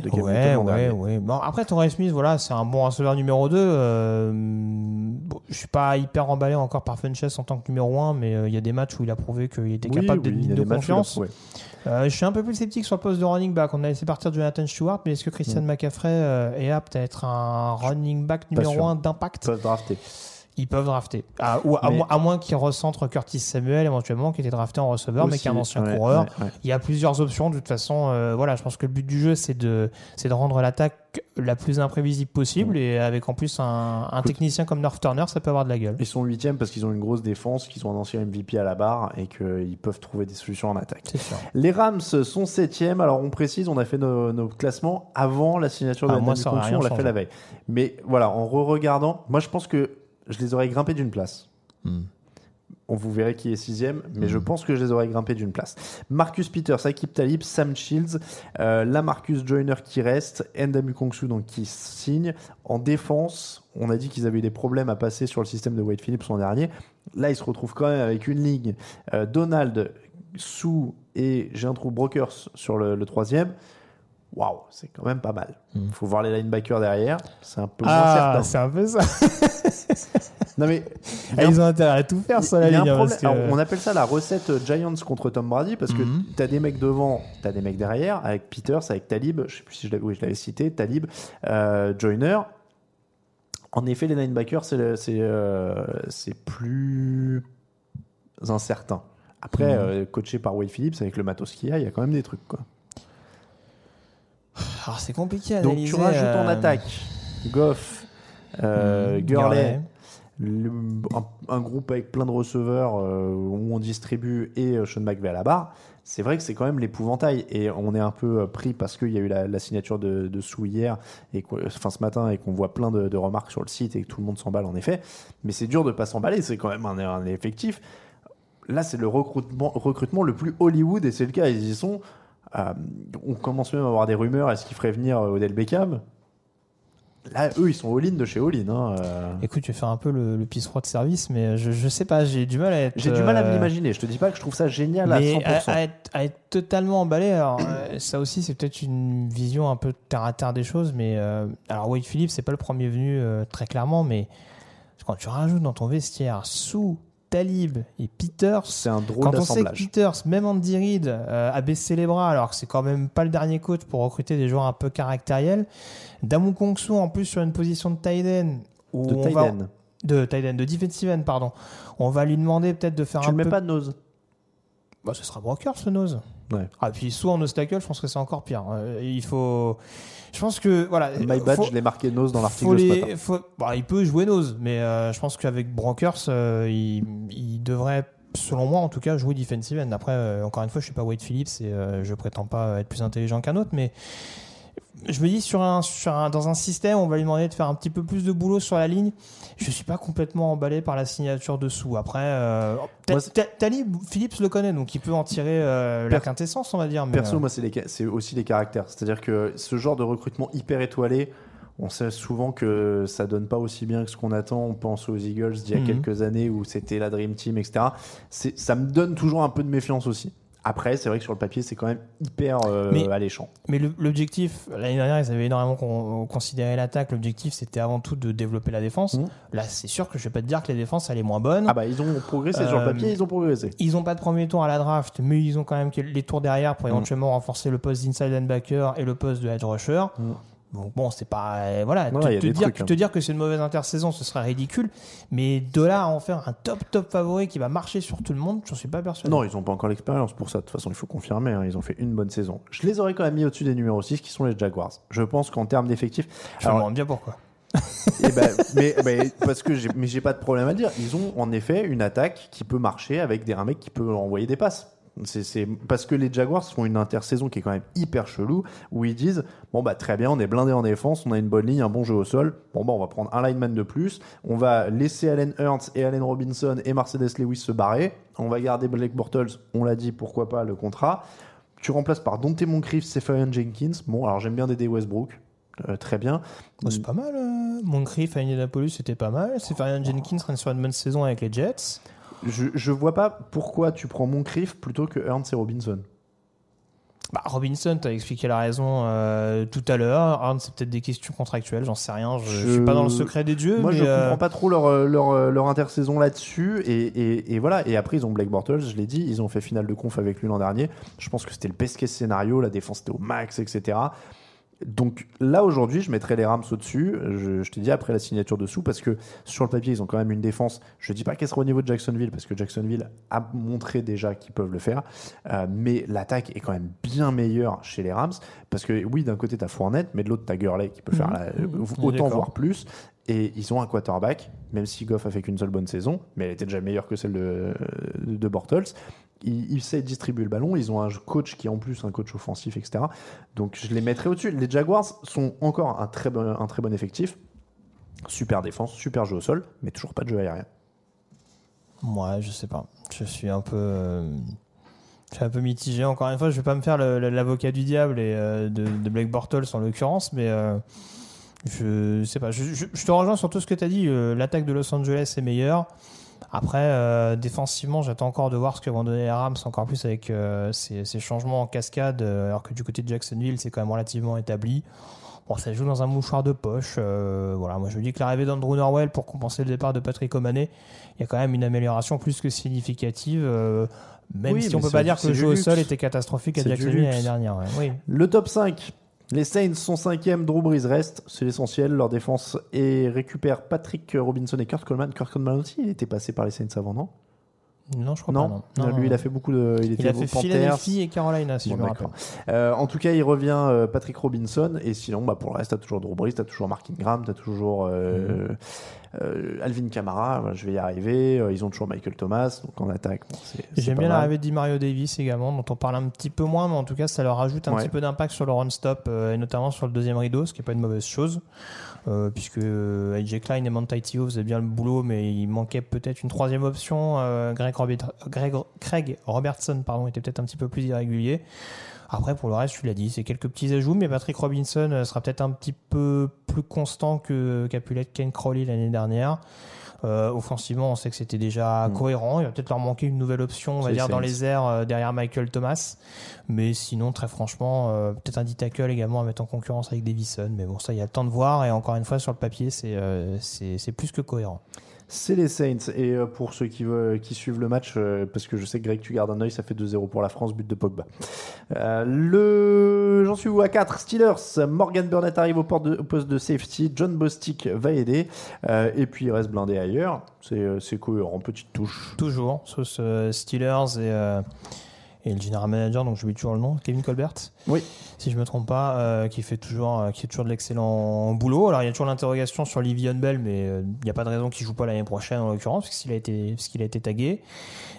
de Ouais, ouais, ouais. Bon, après, Torrey Smith, voilà, c'est un bon receveur numéro 2. Euh, bon, je suis pas hyper emballé encore par Funchess en tant que numéro 1, mais il y a des matchs où il a prouvé qu'il était Oui, capable oui, d'être a de où a confiance. prouvé. Euh, je suis un peu plus sceptique sur le poste de running back. On a laissé partir Jonathan Stewart, mais est-ce que Christian Mm. McCaffrey euh, est apte à être un running back numéro. 1 d'impact? Pas drafté. Ils peuvent drafter. Ah, ou à, Mais- mo- à moins qu'ils recentrent Curtis Samuel éventuellement, qui était drafté en receveur, mais qui est un ancien ouais, coureur. ouais, ouais. Il y a plusieurs options. De toute façon, euh, voilà, je pense que le but du jeu, c'est de, c'est de rendre l'attaque la plus imprévisible possible. Et avec en plus un, technicien comme North Turner, ça peut avoir de la gueule. Ils sont huitièmes parce qu'ils ont une grosse défense, qu'ils ont un ancien MVP à la barre et qu'ils peuvent trouver des solutions en attaque. Les Rams sont septièmes. Alors on précise, on a fait nos, nos classements avant la signature de Ah, la moi, ça on l'a fait la veille. Mais voilà, en re-regardant, moi je pense que je les aurais grimpés d'une place. Hmm. On vous verrez qui est sixième, mais Hmm. je pense que je les aurais grimpés d'une place. Marcus Peters, Akib Talib, Sam Shields, euh, la Marcus Joyner qui reste, Ndamu Kongsu donc qui signe. En défense, on a dit qu'ils avaient eu des problèmes à passer sur le système de Wade Phillips l'an dernier. Là, ils se retrouvent quand même avec une ligne. euh, Donald, Sou et j'ai un trou Brokers sur le, le troisième. Waouh, c'est quand même pas mal. Il faut voir les linebackers derrière. C'est un peu moins Ah, certain. c'est un peu ça. (laughs) Non mais il (laughs) Ah, ils ont intérêt à tout faire, ça, la il y a un ligne. problème. parce que- Alors, on appelle ça la recette euh, Giants contre Tom Brady parce que Mhm. t'as des mecs devant, t'as des mecs derrière, avec Peters, avec Talib, je sais plus si je l'avais, oui, je l'avais cité, Talib, euh, Joyner. En effet, les linebackers, c'est, le- c'est, euh, c'est plus incertain. Après, Mhm. euh, coaché par Wade Phillips avec le matos qu'il y a, il y a quand même des trucs. Quoi. Alors, c'est compliqué à Donc analyser. tu rajoutes en euh, attaque Goff, euh, hmm, Gurley, un, groupe avec plein de receveurs euh, où on distribue et euh, Sean McVay à la barre, c'est vrai que c'est quand même l'épouvantail. Et on est un peu euh, pris parce qu'il y a eu la, signature de, de Sou hier, et enfin ce matin, et qu'on voit plein de, remarques sur le site et que tout le monde s'emballe en effet. Mais c'est dur de pas s'emballer, c'est quand même un, effectif. Là, c'est le recrutement, le plus Hollywood, et c'est le cas, ils y sont. On commence même à avoir des rumeurs, est-ce qu'ils feraient venir Odell Beckham? Là, eux, ils sont all-in de chez all-in. hein, euh. Écoute, je vais faire un peu le, le pisse-roi de service, mais je, je sais pas, j'ai du mal à être. J'ai du mal à euh, me l'imaginer. Je te dis pas que je trouve ça génial à mais 100%. à, à être, à être totalement emballé, alors euh, ça aussi c'est peut-être une vision un peu terre à terre des choses, mais euh, alors Wade Phillips c'est pas le premier venu euh, très clairement, mais quand tu rajoutes dans ton vestiaire sous Talib et Peters, C'est un drôle quand on sait que. Peters, même Andy Reid, euh, a baissé les bras, alors que c'est quand même pas le dernier coach pour recruter des joueurs un peu caractériels, Damu Kongsu en plus sur une position de tight end, où De on tight va- de tight end, de defensive end, pardon. On va lui demander peut-être de faire Tu un le mets peu pas de nose. bah, ce sera Broker, ce nose. Ouais. Ah, puis soit en obstacle, je pense que c'est encore pire. Euh, il faut. Je pense que. Voilà. My bad, faut- je l'ai marqué nose dans l'article ce les- matin. faut- bah, il peut jouer nose, mais euh, je pense qu'avec Bronkers, euh, il, il devrait, selon moi en tout cas, jouer defensive end. Après, euh, encore une fois, je suis pas Wade Phillips et je prétends pas être plus intelligent qu'un autre, mais je me dis sur un, sur un- dans un système, on va lui demander de faire un petit peu plus de boulot sur la ligne. Je suis pas complètement emballé par la signature dessous. Après, euh, Talib, Phillips le connaît, donc il peut en tirer euh, la quintessence, on va dire. mais, Perso, euh, moi, c'est aussi les caractères. C'est-à-dire que ce genre de recrutement hyper étoilé, on sait souvent que ça donne pas aussi bien que ce qu'on attend. On pense aux Eagles d'il y a Mhm. quelques années où c'était la Dream Team, etc. Ça me donne toujours un peu de méfiance aussi. Après, c'est vrai que sur le papier, c'est quand même hyper euh, Mais- alléchant. Mais l'objectif, l'année dernière, ils avaient énormément con- considéré l'attaque. L'objectif, c'était avant tout de développer la défense. Mhm. Là, c'est sûr que je vais pas te dire que la défense, elle est moins bonne. Ah bah, ils ont progressé sur le Euh, papier, ils ont progressé. Ils ont pas de premier tour à la draft, mais ils ont quand même les tours derrière pour éventuellement renforcer le poste d'inside linebacker et le poste de edge rusher. Mm. Donc bon, c'est pas euh, voilà. Ouais, te, il y a te des dire, trucs, hein. te dire que c'est une mauvaise intersaison, ce serait ridicule. Mais de là à en faire un top top favori qui va marcher sur tout le monde, j'en suis pas persuadé. Non, ils n'ont pas encore l'expérience pour ça. De toute façon, il faut confirmer. hein, Ils ont fait une bonne saison. Je les aurais quand même mis au-dessus des numéros 6 qui sont les Jaguars. Je pense qu'en termes d'effectifs. je me demande bien pourquoi. (laughs) eh ben, mais, parce que j'ai, mais j'ai pas de problème à dire. Ils ont en effet une attaque qui peut marcher avec des, un mec qui peut envoyer des passes. C'est, parce que les Jaguars font une intersaison qui est quand même hyper chelou où ils disent bon bah très bien on est blindé en défense on a une bonne ligne un bon jeu au sol. Bon bah on va prendre un lineman de plus. On va laisser Allen Hurts et Allen Robinson et Mercedes Lewis se barrer. On va garder Blake Bortles on l'a dit pourquoi pas le contrat. Tu remplaces par Dante Moncrief Seferian Jenkins. Bon alors j'aime bien Dédé Westbrook. Euh, très bien. Bah, c'est pas mal. Euh, Moncrief à Indianapolis, c'était pas mal. Seferian Jenkins reste sur une bonne saison avec les Jets. Je, je vois pas pourquoi tu prends Moncrief plutôt que Ernst et Robinson. Bah, Robinson, tu as expliqué la raison euh, tout à l'heure. Arne, c'est peut-être des questions contractuelles, j'en sais rien. Je, je Je- suis pas dans le secret des dieux. Moi, mais, je euh, comprends pas trop leur, euh, leur, leur intersaison là-dessus. Et, et, et voilà. Et après, ils ont Blake Bortles, je l'ai dit. Ils ont fait finale de conf avec lui l'an dernier. Je pense que c'était le best case scénario. La défense était au max, etc. Donc là aujourd'hui, je mettrais les Rams au-dessus. Je, je te dis après la signature dessous parce que sur le papier, ils ont quand même une défense. Je dis pas qu'elle sera au niveau de Jacksonville parce que Jacksonville a montré déjà qu'ils peuvent le faire, Euh, mais l'attaque est quand même bien meilleure chez les Rams parce que oui, d'un côté t'as Fournette, mais de l'autre t'as Gurley qui peut faire la- on est autant voire plus. Et ils ont un quarterback, même si Goff a fait qu'une seule bonne saison, mais elle était déjà meilleure que celle de, de Bortles. Il, il sait distribuer le ballon. Ils ont un coach qui est en plus un coach offensif, etc. Donc je les mettrais au-dessus. Les Jaguars sont encore un très bon, effectif. Super défense, super jeu au sol, mais toujours pas de jeu aérien. Moi, je sais pas. Je suis un peu. euh, Je suis un peu mitigé. Encore une fois, je vais pas me faire l'avocat du diable et euh, de, de Blake Bortles en l'occurrence, mais euh, je sais pas. Je, je- te rejoins sur tout ce que tu as dit. L'attaque de Los Angeles est meilleure. Après, euh, défensivement, j'attends encore de voir ce que vont donner les Rams, encore plus avec euh, ces, ces changements en cascade, euh, alors que du côté de Jacksonville, c'est quand même relativement établi. Bon, ça joue dans un mouchoir de poche. euh, voilà, moi je dis que l'arrivée d'Andrew Norwell pour compenser le départ de Patrick Omané, il y a quand même une amélioration plus que significative. euh, même Oui, si on peut pas dire que le jeu au sol était catastrophique à Jacksonville l'année dernière. ouais. Oui. Le top 5. Les Saints sont cinquième, Drew Brees reste, c'est l'essentiel. Leur défense et récupère Patrick Robinson et Kurt Coleman. Kurt Coleman aussi, il était passé par les Saints avant, non? Non, je crois non, pas. Non. Lui, il a fait beaucoup de. Il, était Il a fait. Philadelphie et Carolina, si Bon, je me rappelle. Euh, en tout cas, il revient euh, Patrick Robinson. Et sinon, bah, pour le reste, t'as toujours Drew Brees, t'as toujours Mark Ingram, t'as toujours euh, Mhm. Alvin Kamara. Je vais y arriver. Ils ont toujours Michael Thomas. Donc en attaque, bon, J'aime bien l'arrivée de Mario Davis également, dont on parle un petit peu moins, mais en tout cas, ça leur rajoute un Ouais. petit peu d'impact sur le run-stop, et notamment sur le deuxième rideau, ce qui n'est pas une mauvaise chose, euh, puisque euh, AJ Klein et Monty Teo faisaient bien le boulot, mais il manquait peut-être une troisième option. euh, Greg- Craig Robertson pardon, était peut-être un petit peu plus irrégulier. Après, pour le reste, tu l'as dit, c'est quelques petits ajouts, mais Patrick Robinson euh, sera peut-être un petit peu plus constant que Capulet Ken Crowley l'année dernière. Euh, offensivement, on sait que c'était déjà Mm. cohérent. Il va peut-être leur manquer une nouvelle option, on va dire, dans les airs euh, derrière Michael Thomas. Mais sinon, très franchement, euh, peut-être un D-tackle également à mettre en concurrence avec Davison. Mais bon, ça, il y a le temps de voir. Et encore une fois, sur le papier, c'est euh, c'est c'est plus que cohérent. C'est les Saints. Et euh, pour ceux qui, veulent, qui suivent le match, euh, parce que je sais que Greg, tu gardes un œil, ça fait 2-0 pour la France, but de Pogba. Euh, le... J'en suis où à 4 Steelers. Morgan Burnett arrive au, au poste de safety. John Bostic va aider. Et puis il reste blindé ailleurs. C'est cohérent, petite touche. Toujours, sauce euh, Steelers et, et le general manager, donc j'oublie toujours le nom, Kevin Colbert. Oui. Si je me trompe pas, euh, qui fait toujours, euh, qui fait toujours de l'excellent boulot. Alors il y a toujours l'interrogation sur Livion Bell, mais euh, il n'y a pas de raison qu'il joue pas l'année prochaine en l'occurrence, puisqu'il a été, puisqu'il a été tagué.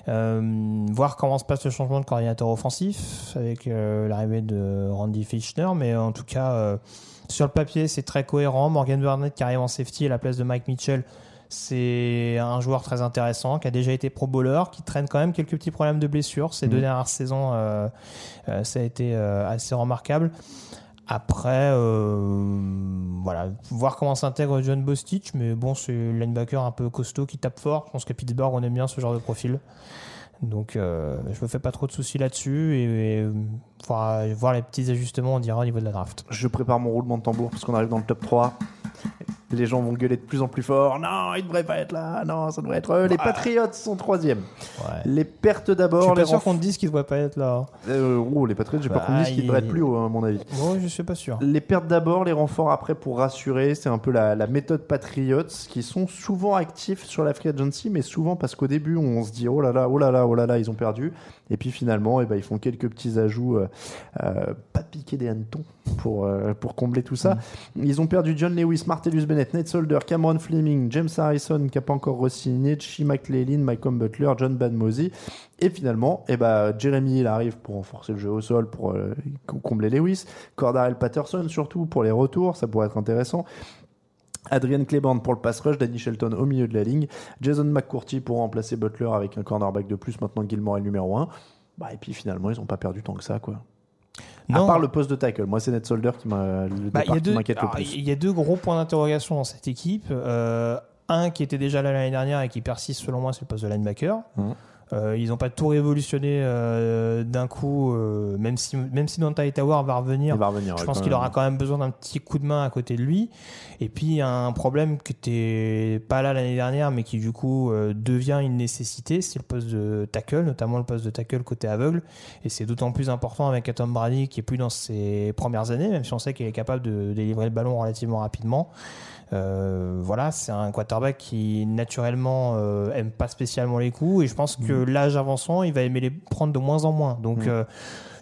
Voir comment se passe le changement de coordinateur offensif avec l'arrivée de Randy Fischner, mais en tout cas. sur le papier, c'est très cohérent. Morgan Burnett qui arrive en safety à la place de Mike Mitchell, c'est un joueur très intéressant qui a déjà été pro bowler, qui traîne quand même quelques petits problèmes de blessure. Ces deux Mhm. dernières saisons, euh, euh, ça a été euh, assez remarquable. Après, voilà, voir comment s'intègre John Bostich, mais bon, c'est linebacker un peu costaud qui tape fort. Je pense qu'à Pittsburgh, on aime bien ce genre de profil. Donc, je me fais pas trop de soucis là-dessus et, voir les petits ajustements, on dira au niveau de la draft. Je prépare mon roulement de tambour parce qu'on arrive dans le top 3. Les gens vont gueuler de plus en plus fort. Non, il devrait pas être là. Non, ça devrait être eux. Les Patriots sont troisième. Ouais. Les pertes Je d'abord. les pas sûr renf- qu'on te dise qu'il devrait pas être là. Euh, oh, les Patriots, j'ai pas Bah, qu'on me dise qu'ils il- devraient être plus haut, à mon avis. Moi, je suis pas sûr. Les pertes d'abord, les renforts après pour rassurer, c'est un peu la, la méthode Patriots qui sont souvent actifs sur la free agency, mais souvent parce qu'au début on se dit oh là là, oh là là, oh là là, ils ont perdu, et puis finalement eh ben, ils font quelques petits ajouts, euh, euh, pas piquer des hannetons pour, euh, pour combler tout ça. Ils ont perdu John Lewis, Martellus Bennett, Nate Solder, Cameron Fleming, James Harrison qui n'a pas encore re-signé, Chi McLean, Malcolm Butler, John Badmosey. Et finalement, eh ben, Jeremy Hill arrive pour renforcer le jeu au sol, pour euh, combler Lewis. Cordarel Patterson surtout pour les retours, ça pourrait être intéressant. Adrian Claiborne pour le pass rush, Danny Shelton au milieu de la ligne, Jason McCourty pour remplacer Butler avec un cornerback de plus, maintenant Gilmore est le numéro 1. Bah, et puis finalement, ils n'ont pas perdu tant que ça. quoi. À part le poste de tackle. Moi, c'est Ned Solder qui Bah, m'inquiète le alors, plus. Il y a deux gros points d'interrogation dans cette équipe. Euh, un qui était déjà là l'année dernière et qui persiste selon moi, c'est le poste de linebacker. Mhm. Euh, ils n'ont pas tout révolutionné euh, d'un coup, euh, même si même si Donta Tower va revenir. Va revenir. Je pense qu'il aura quand même besoin d'un petit coup de main à côté de lui. Et puis un problème qui était pas là l'année dernière, mais qui du coup euh, devient une nécessité, c'est le poste de tackle, notamment le poste de tackle côté aveugle. Et c'est d'autant plus important avec un Tom Brady qui est plus dans ses premières années, même si on sait qu'il est capable de délivrer le ballon relativement rapidement. Euh, voilà, c'est un quarterback qui naturellement euh, aime pas spécialement les coups et je pense que l'âge avançant, il va aimer les prendre de moins en moins. Donc Mm. euh,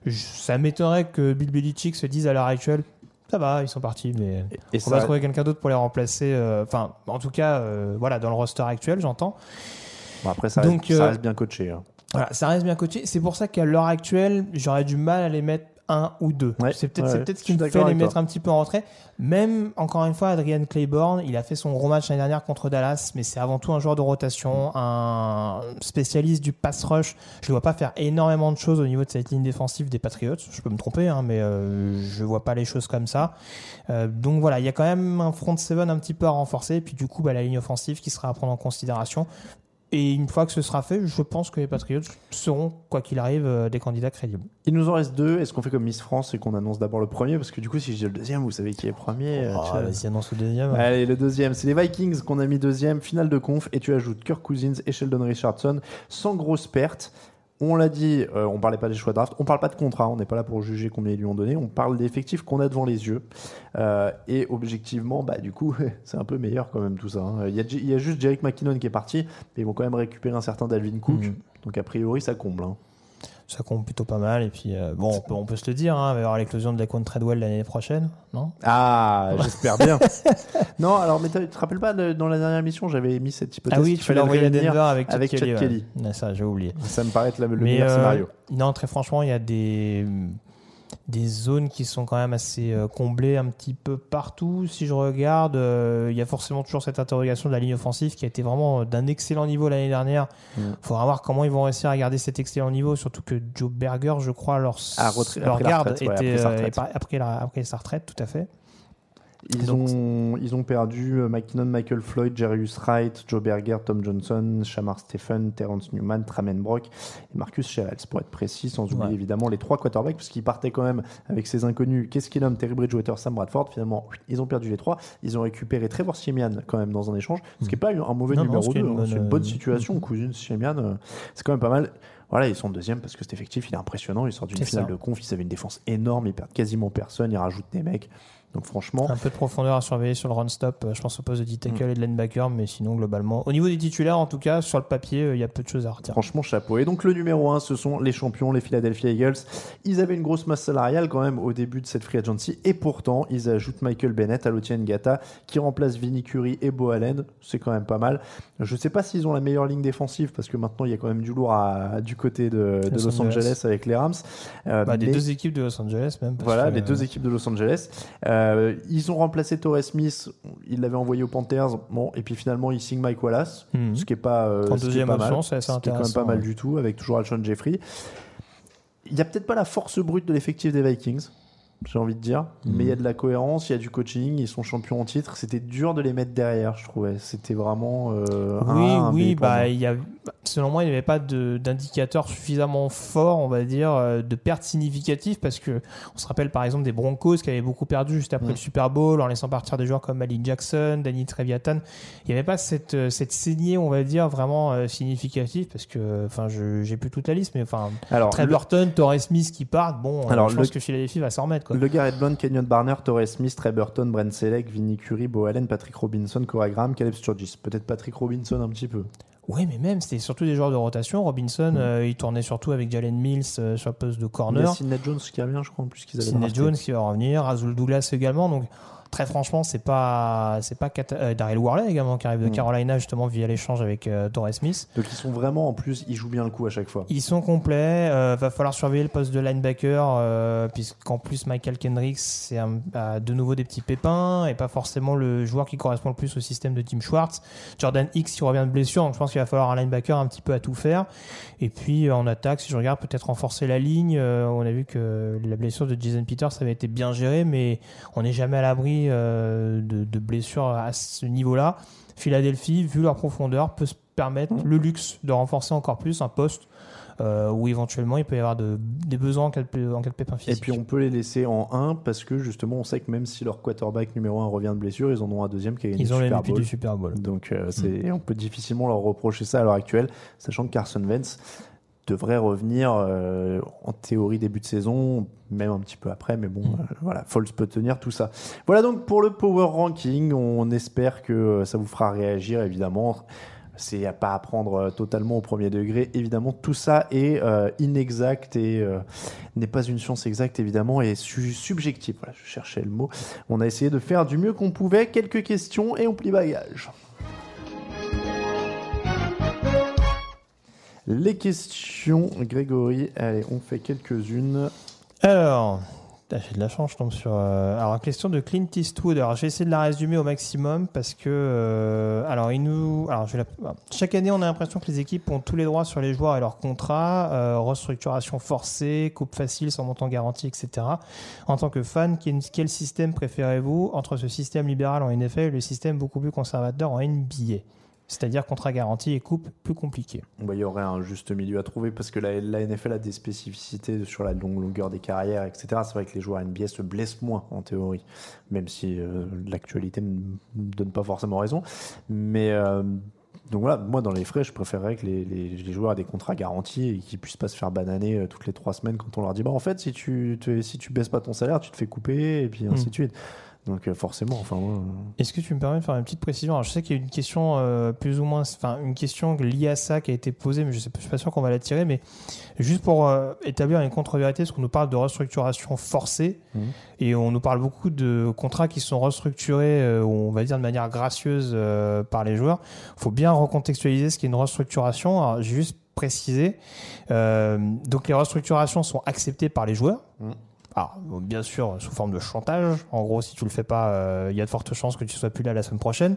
je- ça m'étonnerait que Bill Belichick se dise à l'heure actuelle, ça va, ils sont partis, mais Et on ça, va trouver quelqu'un d'autre pour les remplacer. euh, Enfin, en tout cas, voilà, dans le roster actuel, j'entends. bon, après, ça, Donc, reste, ça reste bien coaché. hein. Voilà, ça reste bien coaché. C'est pour ça qu'à l'heure actuelle, j'aurais du mal à les mettre un ou deux. Ouais, c'est peut-être ouais, peut-être ce qui me fait les mettre un petit peu en retrait. Même, encore une fois, Adrian Claiborne, il a fait son gros match l'année dernière contre Dallas, mais c'est avant tout un joueur de rotation, un spécialiste du pass rush. Je ne vois pas faire énormément de choses au niveau de cette ligne défensive des Patriots. Je peux me tromper, hein, mais euh, je vois pas les choses comme ça. Euh, donc voilà, il y a quand même un front seven un petit peu à renforcer, et puis du coup, bah, la ligne offensive qui sera à prendre en considération. Et une fois que ce sera fait, je pense que les Patriots seront, quoi qu'il arrive, euh, des candidats crédibles. Il nous en reste deux. Est-ce qu'on fait comme Miss France et qu'on annonce d'abord le premier? Parce que du coup, si je dis le deuxième, vous savez qui est premier. euh, Oh, vas-y, annonce le deuxième. Allez, le deuxième, c'est les Vikings qu'on a mis deuxième, finale de conf, et tu ajoutes Kirk Cousins et Sheldon Richardson sans grosse perte. On l'a dit, euh, on parlait pas des choix de draft, on parle pas de contrat, on n'est pas là pour juger combien ils lui ont donné, on parle d'effectifs qu'on a devant les yeux. Euh, et objectivement, bah du coup, (laughs) c'est un peu meilleur quand même tout ça. hein. Il y, a, il y a juste Jerick McKinnon qui est parti, mais ils vont quand même récupérer un certain Dalvin Cook. Mhm. Donc a priori, ça comble. hein. Ça compte plutôt pas mal. Et puis, euh, bon, on peut, on peut se le dire, hein, il va y avoir l'éclosion de Laquan Treadwell l'année prochaine, non? Ah, j'espère bien. (laughs) non, alors, mais tu te rappelles pas, de- dans la dernière émission, j'avais mis cette hypothèse Ah oui, tu l'as envoyé à Denver avec Chad avec Chad Kelly. ouais. Kelly. Ouais, ça, j'ai oublié. Ça me paraît être la- le Mais, meilleur euh, scénario. Non, très franchement, il y a des, des zones qui sont quand même assez euh, comblées un petit peu partout. Si je regarde, euh, il y a forcément toujours cette interrogation de la ligne offensive qui a été vraiment d'un excellent niveau l'année dernière. Il faudra voir comment ils vont réussir à garder cet excellent niveau, surtout que Joe Berger, je crois, leur, leur garde ouais, était après sa euh, retraite. la- après sa retraite, tout à fait. Ils donc- ont, ils ont perdu euh, McKinnon, Michael Floyd, Jarius Wright, Joe Berger, Tom Johnson, Shamar Stephen, Terrence Newman, Tramen Brock et Marcus Sherels, pour être précis, sans oublier Ouais. évidemment les trois quarterbacks, parce qu'ils partaient quand même avec ces inconnus. Qu'est-ce qu'il nomme Terry Bridgewater, Sam Bradford? Finalement, ils ont perdu les trois. Ils ont récupéré Trevor Siemian quand même dans un échange, ce qui n'est pas un mauvais Non, numéro ce qui est 2. une bonne, C'est une bonne euh, situation. Cousine Siemian, euh, c'est quand même pas mal. Voilà, ils sont deuxième parce que cet effectif, il est impressionnant. Ils sortent d'une finale ça. de conf, ils avaient une défense énorme, ils perdent quasiment personne, ils rajoutent des mecs. Donc franchement, Un peu de profondeur à surveiller sur le run-stop, euh, je pense au poste de D-tackle Mm. et de linebacker, mais sinon, globalement, au niveau des titulaires, en tout cas, sur le papier, euh, il y a peu de choses à retirer. Franchement, chapeau. Et donc, le numéro 1, ce sont les champions, les Philadelphia Eagles. Ils avaient une grosse masse salariale quand même au début de cette free agency. Et pourtant, ils ajoutent Michael Bennett, Alotia Ngata, qui remplace Vinny Curry et Bo Allen. C'est quand même pas mal. Je sais pas s'ils ont la meilleure ligne défensive parce que maintenant, il y a quand même du lourd à- du côté de, de Los Los Angeles. Angeles. avec les Rams. Euh, Bah, deux équipes de Los Angeles, même. parce Voilà, que, les deux euh, équipes de Los Angeles. Euh, ils ont remplacé Torres Smith. Ils l'avaient envoyé aux Panthers. Bon, et puis finalement, ils signent Mike Wallace. Mhm. Ce qui est pas, euh, En ce qui est deuxième pas mal. c'est assez Ce qui est quand même pas mal ouais. du tout, avec toujours Alshon Jeffrey. Il n'y a peut-être pas la force brute de l'effectif des Vikings, j'ai envie de dire, Mhm. mais il y a de la cohérence, il y a du coaching, ils sont champions en titre. C'était dur de les mettre derrière, je trouvais. C'était vraiment. euh, Oui, un, oui, bah, il y a, selon moi, il n'y avait pas d'indicateur suffisamment fort, on va dire, euh, de perte significative, parce que on se rappelle par exemple des Broncos qui avaient beaucoup perdu juste après Mm. le Super Bowl en laissant partir des joueurs comme Malik Jackson, Danny Treviatan. Il n'y avait pas cette, euh, cette saignée, on va dire, vraiment euh, significative, parce que, enfin, je j'ai plus toute la liste, mais enfin, Trey le, Burton, Torrey Smith qui partent, bon, Alors, je le- pense que Philadelphie va s'en remettre, quoi. le Garrett Blount, Kenyon Barner, Torres Smith, Trey Burton, Brent Selleck, Vinny Curry, Bo Allen, Patrick Robinson, Corey Graham, Caleb Sturgis. Peut-être Patrick Robinson un petit peu. Oui, mais même, c'était surtout des joueurs de rotation. Robinson, Mm. euh, il tournait surtout avec Jalen Mills euh, sur le poste de corner. Sidney Jones qui revient, je crois, en plus qu'ils avaient Sidney. Jones qui va revenir, Azul Douglas également. Donc, très franchement, c'est pas, c'est pas euh, Daryl Worley également qui arrive de Mm. Carolina justement via l'échange avec euh, Torrey Smith. Donc ils sont vraiment, en plus, ils jouent bien le coup à chaque fois. Ils sont complets. euh, va falloir surveiller le poste de linebacker euh, puisqu'en plus Michael Kendricks c'est a de nouveau des petits pépins et pas forcément le joueur qui correspond le plus au système de Tim Schwartz. Jordan X qui revient de blessure, donc je pense qu'il va falloir un linebacker un petit peu à tout faire. Et puis en attaque, si je regarde, peut-être renforcer la ligne. On a vu que la blessure de Jason Peters avait été bien géré, mais on n'est jamais à l'abri euh, de, de blessures à ce niveau-là. Philadelphie, vu leur profondeur, peut se permettent Mmh. le luxe de renforcer encore plus un poste euh, où éventuellement il peut y avoir de- des besoins en cas de, en cas de pépin Et physique. puis on peut les laisser en 1 parce que justement on sait que même si leur quarterback numéro 1 revient de blessure, ils en ont un deuxième qui a gagné Ils ont Super Bowl. du Super Bowl. Donc euh, c'est- on peut difficilement leur reprocher ça à l'heure actuelle, sachant que Carson Wentz devrait revenir euh, en théorie début de saison, même un petit peu après, mais bon, euh, voilà, Foles peut tenir tout ça. Voilà donc pour le Power Ranking, on espère que euh, ça vous fera réagir évidemment. C'est à pas à prendre totalement au premier degré. Évidemment, tout ça est inexact et n'est pas une science exacte, évidemment, et su- subjectif. Voilà, je cherchais le mot. On a essayé de faire du mieux qu'on pouvait. Quelques questions et on plie bagage. Les questions, Grégory, allez, on fait quelques-unes. Alors, j'ai de la chance, je tombe sur. euh, alors, question de Clint Eastwood. Alors, j'ai essayé de la résumer au maximum parce que. euh, alors, il nous. Alors, je vais Chaque année, on a l'impression que les équipes ont tous les droits sur les joueurs et leurs contrats, euh, restructuration forcée, coupe facile sans montant garanti, etc. En tant que fan, quel, quel système préférez-vous entre ce système libéral en NFL et le système beaucoup plus conservateur en NBA C'est-à-dire contrat garanti et coupe plus compliqué. Bah, il y aurait un juste milieu à trouver parce que la, la NFL a des spécificités sur la longue longueur des carrières, etc. C'est vrai que les joueurs NBA se blessent moins en théorie, même si euh, l'actualité ne donne pas forcément raison. Mais euh, donc voilà, moi dans les frais, je préférerais que les, les- les joueurs aient des contrats garantis et qu'ils puissent pas se faire bananer euh, toutes les trois semaines quand on leur dit bah en fait si tu te- si tu baisses pas ton salaire, tu te fais couper et puis ainsi Mm. de suite. Donc euh, forcément, enfin moi, euh, Est-ce que tu me permets de faire une petite précision? Alors, je sais qu'il y a une question euh, plus ou moins, enfin une question liée à ça qui a été posée, mais je ne suis pas sûr qu'on va la tirer. Mais juste pour euh, établir une contre-vérité, parce qu'on nous parle de restructuration forcée Mhm. et on nous parle beaucoup de contrats qui sont restructurés, euh, on va dire de manière gracieuse par les joueurs. Il faut bien recontextualiser ce qu'est une restructuration. Alors, j'ai juste précisé. Euh, donc, les restructurations sont acceptées par les joueurs. Mhm. Alors, bien sûr, sous forme de chantage. En gros, si tu le fais pas, euh, il y a de fortes chances que tu sois plus là la semaine prochaine.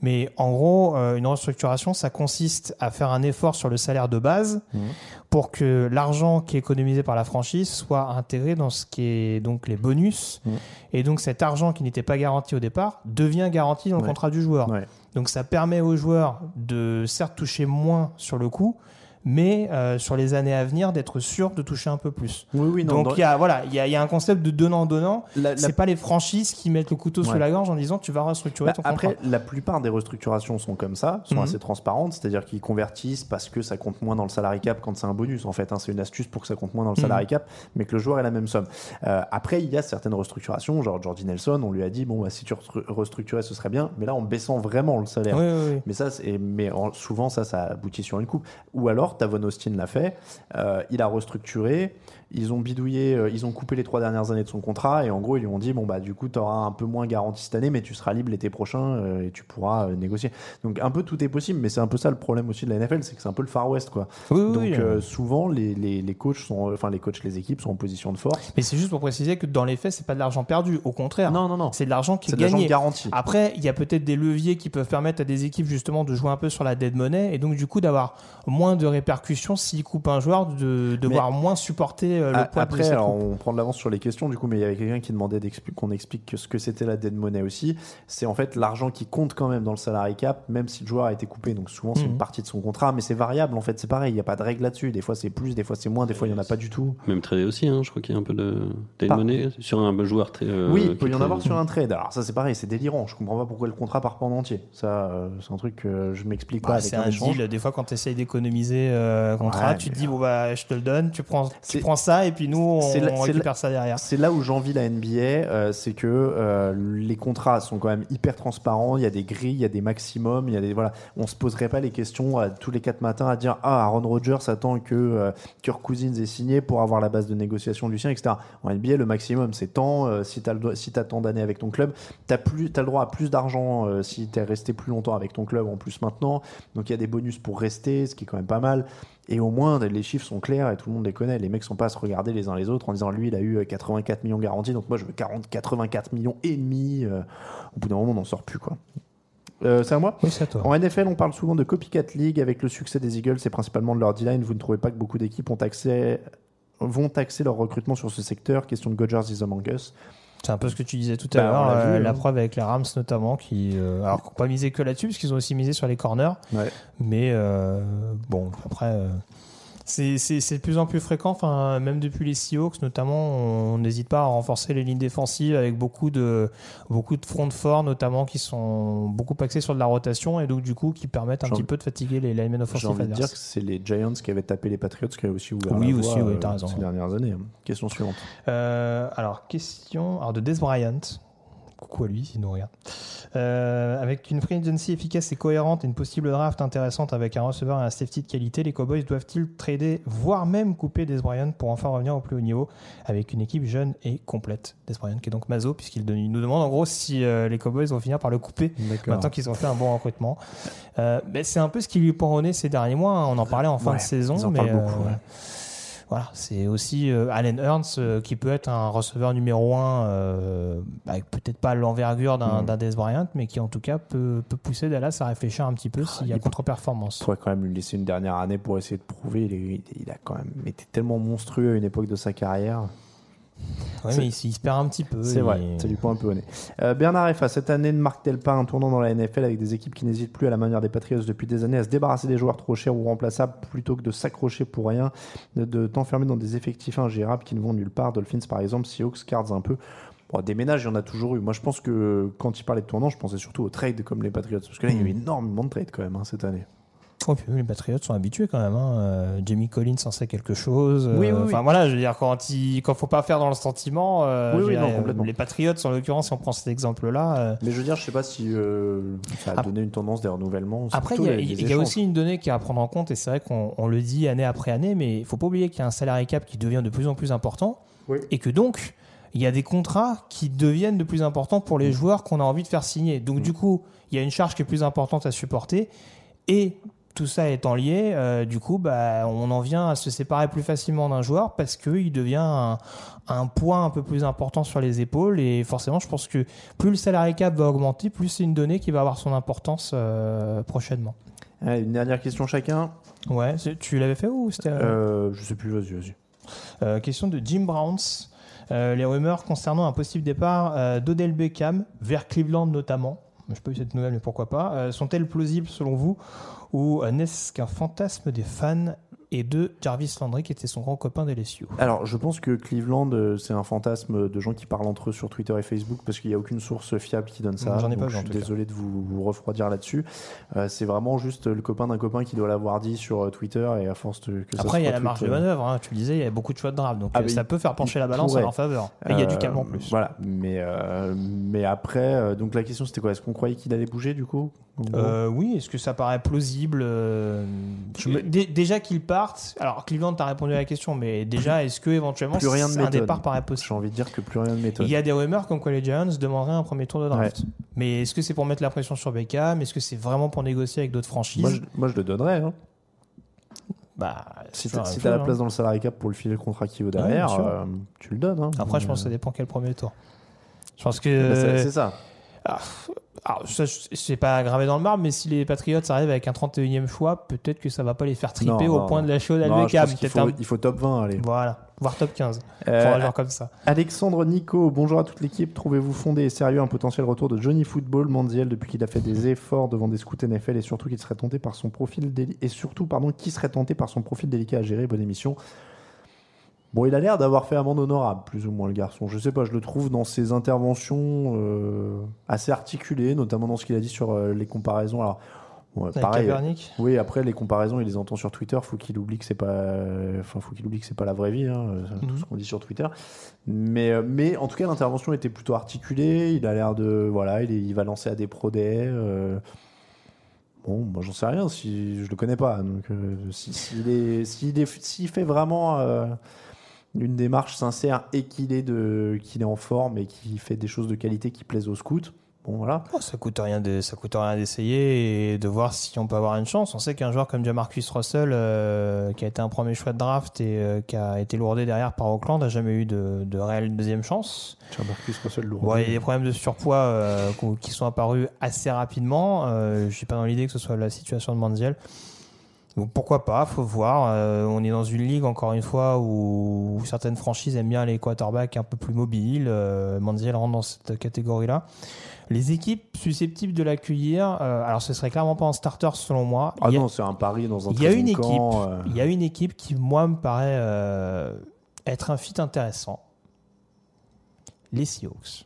Mais en gros, euh, une restructuration, ça consiste à faire un effort sur le salaire de base Mhm. pour que l'argent qui est économisé par la franchise soit intégré dans ce qui est donc les bonus. Mhm. Et donc, cet argent qui n'était pas garanti au départ devient garanti dans le Ouais. contrat du joueur. ouais. Donc, ça permet aux joueurs de certes toucher moins sur le coup, mais euh, sur les années à venir d'être sûr de toucher un peu plus. Oui, oui, non, Donc il y a voilà, il y a, il y a un concept de donnant-donnant. la- la- C'est pas les franchises qui mettent le couteau sous Ouais. la gorge en disant tu vas restructurer Bah, ton après, contrat. la plupart des restructurations sont comme ça, sont Mhm. assez transparentes, c'est-à-dire qu'ils convertissent parce que ça compte moins dans le salary cap quand c'est un bonus. En fait, hein. c'est une astuce pour que ça compte moins dans le Mhm. salary cap, mais que le joueur ait la même somme. Euh, après, il y a certaines restructurations, genre Jordi Nelson, on lui a dit bon, bah, si tu restru- restructurais, ce serait bien, mais là, en baissant vraiment le salaire. Oui, oui, oui. Mais ça, mais en- souvent ça, ça aboutit sur une coupe. Ou alors, Tavon Austin l'a fait. euh, il a restructuré. Ils ont bidouillé, euh, ils ont coupé les trois dernières années de son contrat et en gros ils lui ont dit bon bah du coup tu auras un peu moins garanti cette année mais tu seras libre l'été prochain euh, et tu pourras euh, négocier. Donc un peu tout est possible mais c'est un peu ça le problème aussi de la NFL c'est que c'est un peu le Far West quoi. Oui, oui, Donc oui, euh, souvent les, les, les coachs sont enfin les coachs les équipes sont en position de force. Mais c'est juste pour préciser que dans les faits, c'est pas de l'argent perdu. Au contraire, Non non non. c'est de l'argent qui est gagné. garanti. Après, il y a peut-être des leviers qui peuvent permettre à des équipes justement de jouer un peu sur la dead money et donc du coup d'avoir moins de répercussions s'ils coupent un joueur, de devoir moins supporter le de Après, alors, on prend de l'avance sur les questions, du coup, mais il y avait quelqu'un qui demandait qu'on explique que ce que c'était la dead money aussi. C'est en fait l'argent qui compte quand même dans le salary cap, même si le joueur a été coupé. Donc souvent, c'est Mhm. une partie de son contrat, mais c'est variable. En fait, c'est pareil. Il n'y a pas de règle là-dessus. Des fois, c'est plus, des fois, c'est moins, des fois, il n'y en a pas du tout. Même tradé aussi, hein, je crois qu'il y a un peu de dead Pas- money sur un joueur très. euh, oui, il peut y en avoir sur un trade. Alors ça, c'est pareil, c'est délirant. Je comprends pas pourquoi le contrat part pas en entier. Ça, euh, c'est un truc que je m'explique pas Bah, c'est un, deal. Des fois, quand tu essayes d'économiser euh, un contrat, Ouais, tu te dis bon bah je te le donne, tu prends, tu prends ça et puis nous on, récupère ça derrière. C'est là où j'envie la NBA, euh, c'est que euh, les contrats sont quand même hyper transparents. Il y a des grilles, il y a des maximums, il y a des voilà. On se poserait pas les questions euh, tous les quatre matins à dire ah Aaron Rodgers attend que euh, Kirk Cousins est signé pour avoir la base de négociation du sien, etc. En NBA, le maximum c'est tant. si si t'as tant d'années avec ton club, t'as plus t'as le droit à plus d'argent si t'es resté plus longtemps avec ton club en plus maintenant. Donc il y a des bonus pour rester, ce qui est quand même pas mal. Et au moins, les chiffres sont clairs et tout le monde les connaît. Les mecs sont pas à se regarder les uns les autres en disant lui, il a eu euh, 84 millions garantis, donc moi je veux 40, 84 millions et demi. Euh, au bout d'un moment, on n'en sort plus quoi. Euh, c'est à moi Oui, c'est à toi. En NFL, on parle souvent de copycat league avec le succès des Eagles et principalement de leur D-line. Vous ne trouvez pas que beaucoup d'équipes ont accès, vont taxer leur recrutement sur ce secteur Question de Godgers is among us. C'est un peu ce que tu disais tout à Bah, l'heure, l'a euh, hein. la preuve avec les Rams notamment, qui euh, alors n'ont pas misé que là-dessus, parce qu'ils ont aussi misé sur les corners. Ouais. Mais euh, bon, après, euh, c'est de plus en plus fréquent, enfin, même depuis les Seahawks notamment, on n'hésite pas à renforcer les lignes défensives avec beaucoup de, beaucoup de fronts forts notamment qui sont beaucoup axés sur de la rotation et donc du coup qui permettent un J'ai petit peu de fatiguer les linemen J'ai offensifs envie de dire que c'est les Giants qui avaient tapé les Patriots qui avaient aussi ouvert Oui, la aussi, voie, oui, euh, raison. ces dernières années. hein. Question suivante. Euh, alors, question alors de Des Bryant. Coucou à lui s'il nous regarde. Euh, avec une free agency efficace et cohérente et une possible draft intéressante avec un receveur et un safety de qualité, les Cowboys doivent-ils trader, voire même couper Des Bryant pour enfin revenir au plus haut niveau avec une équipe jeune et complète Des Bryant qui est donc Mazo, puisqu'il nous demande en gros si euh, les Cowboys vont finir par le couper maintenant qu'ils ont fait un bon recrutement. Euh, mais c'est un peu ce qui lui pourronnait ces derniers mois. hein. On en parlait en fin Ouais, de saison. mais, parlent beaucoup, ouais. Voilà, c'est aussi euh, Allen Hurns euh, qui peut être un receveur numéro 1, avec peut-être pas l'envergure d'un Mm. Dez Bryant, mais qui en tout cas peut, peut pousser Dallas à réfléchir un petit peu s'il y a contre-performance. Il faudrait quand même lui laisser une dernière année pour essayer de prouver. Il, est- il a quand même été tellement monstrueux à une époque de sa carrière. Ouais, mais il, se perd un petit peu. C'est vrai, ça lui prend un peu au nez. Euh, Bernard F. cette année ne marque-t-elle pas un tournant dans la NFL avec des équipes qui n'hésitent plus à la manière des Patriots depuis des années à se débarrasser des joueurs trop chers ou remplaçables plutôt que de s'accrocher pour rien, de, de t'enfermer dans des effectifs ingérables qui ne vont nulle part Dolphins par exemple, Seahawks, Cards un peu. Bon, des ménages, il y en a toujours eu. Moi, je pense que quand il parlait de tournant, je pensais surtout aux trades comme les Patriots. Parce que là, il y a eu énormément de trades quand même hein, cette année. Oh, puis les Patriots sont habitués quand même. hein. Euh, Jamie Collins en sait quelque chose. Euh, Oui, oui, oui. Enfin voilà, je veux dire, quand il quand faut pas faire dans le sentiment, euh, dire, non, complètement. les Patriots, en l'occurrence, si on prend cet exemple-là, euh, Mais je veux dire, je sais pas si euh, ça a donné une tendance des renouvellements. Après, il y a, les- il les y a échanges. aussi une donnée qui est à prendre en compte, et c'est vrai qu'on on le dit année après année, mais il faut pas oublier qu'il y a un salarié cap qui devient de plus en plus important, Oui. et que donc, il y a des contrats qui deviennent de plus importants pour Mm. les joueurs qu'on a envie de faire signer. Donc, du coup, il y a une charge qui est plus importante à supporter, et tout ça étant lié, euh, du coup, bah, on en vient à se séparer plus facilement d'un joueur parce qu'il devient un, un poids un peu plus important sur les épaules. Et forcément, je pense que plus le salarié cap va augmenter, plus c'est une donnée qui va avoir son importance euh, prochainement. Allez, une dernière question chacun. Ouais, tu l'avais fait ou c'était euh, Euh, je sais plus, vas-y, vas-y. question de Jim Browns. Les rumeurs concernant un possible départ d'Odell Beckham vers Cleveland notamment. Je n'ai pas eu cette nouvelle, mais pourquoi pas. Sont-elles plausibles selon vous? Ou euh, n'est-ce qu'un fantasme des fans et de Jarvis Landry qui était son grand copain de LSU Alors, je pense que Cleveland, euh, c'est un fantasme de gens qui parlent entre eux sur Twitter et Facebook parce qu'il n'y a aucune source fiable qui donne ça. J'en ai pas vu, je suis désolé de vous, vous refroidir là-dessus. Euh, c'est vraiment juste le copain d'un copain qui doit l'avoir dit sur euh, Twitter et à force de, que ça Après, il y a la marge de manœuvre. hein. Tu le disais, il y a beaucoup de choix de draft. Donc Ah, ça peut faire pencher la balance pourrait. en leur faveur. Et il y a du calme en plus. Voilà, mais, euh, mais après, donc la question c'était quoi? Est-ce qu'on croyait qu'il allait bouger du coup oui, est-ce que ça paraît plausible me- Déjà qu'ils Alors, Cleveland, t'as répondu à la question, mais déjà, est-ce que éventuellement Plus rien un départ paraît J'ai possible envie de dire que plus rien ne m'étonne. Il y a des rumeurs comme quoi les Giants demanderaient un premier tour de draft. Mais est-ce que c'est pour mettre la pression sur Beckham? Est-ce que c'est vraiment pour négocier avec d'autres franchises? Moi je, moi, je le donnerais. hein. Bah, Si t'as la si la place hein. dans le salarié cap pour le filer le contrat qui veut derrière, euh, tu le donnes. hein. Après, je pense que ça Euh, dépend quel premier tour. Je pense que. bah, c'est- c'est ça. Alors, ça, c'est pas gravé dans le marbre, mais si les Patriots arrivent avec un 31e choix, peut-être que ça va pas les faire triper Non, au non, point non. de la chaude faut, un- il faut top 20, allez. Voilà, voire top 15. Euh, Pour un joueur comme ça. Alexandre Nico, bonjour à toute l'équipe. Trouvez-vous fondé et sérieux un potentiel retour de Johnny Football Mandiel depuis qu'il a fait des efforts devant des scouts NFL et surtout qu'il serait tenté par son profil déli- et surtout pardon qui serait tenté par son profil délicat à gérer? Bonne émission. Bon, il a l'air d'avoir fait amende honorable, plus ou moins le garçon. Je sais pas, je le trouve dans ses interventions euh, assez articulées, notamment dans ce qu'il a dit sur euh, les comparaisons. Alors, bon, Avec pareil. Kaepernick Oui, après les comparaisons, il les entend sur Twitter. Faut qu'il oublie que c'est pas, enfin, faut qu'il oublie que c'est pas la vraie vie, hein, euh, tout Mhm. ce qu'on dit sur Twitter. Mais, euh, mais en tout cas, l'intervention était plutôt articulée. Il a l'air de, voilà, il, est- il va lancer à des pro day. euh, bon, moi, j'en sais rien si je le connais pas. Donc, euh, si- s'il est, s'il fait vraiment euh, une démarche sincère et qu'il est de, qu'il est en forme et qu'il fait des choses de qualité qui plaisent aux scouts. Bon, voilà. Oh, ça coûte rien de, ça coûte rien d'essayer et de voir si on peut avoir une chance. On sait qu'un joueur comme Jamarcus Russell, euh, qui a été un premier choix de draft et euh, qui a été lourdé derrière par Auckland, n'a jamais eu de, de réelle deuxième chance. Tiens, Marcus Russell, lourd. Bon, il y a des problèmes de surpoids euh, qui sont apparus assez rapidement. Euh, je suis pas dans l'idée que ce soit la situation de Manziel. Donc pourquoi pas, faut voir. Euh, on est dans une ligue, encore une fois, où, où certaines franchises aiment bien les quarterbacks un peu plus mobiles. Euh, Manziel rentre dans cette catégorie-là. Les équipes susceptibles de l'accueillir, euh, alors ce serait clairement pas un starter selon moi. Ah a- non, c'est un pari dans un il y a une équipe, il y a une équipe qui moi me paraît être un fit intéressant. Les Seahawks.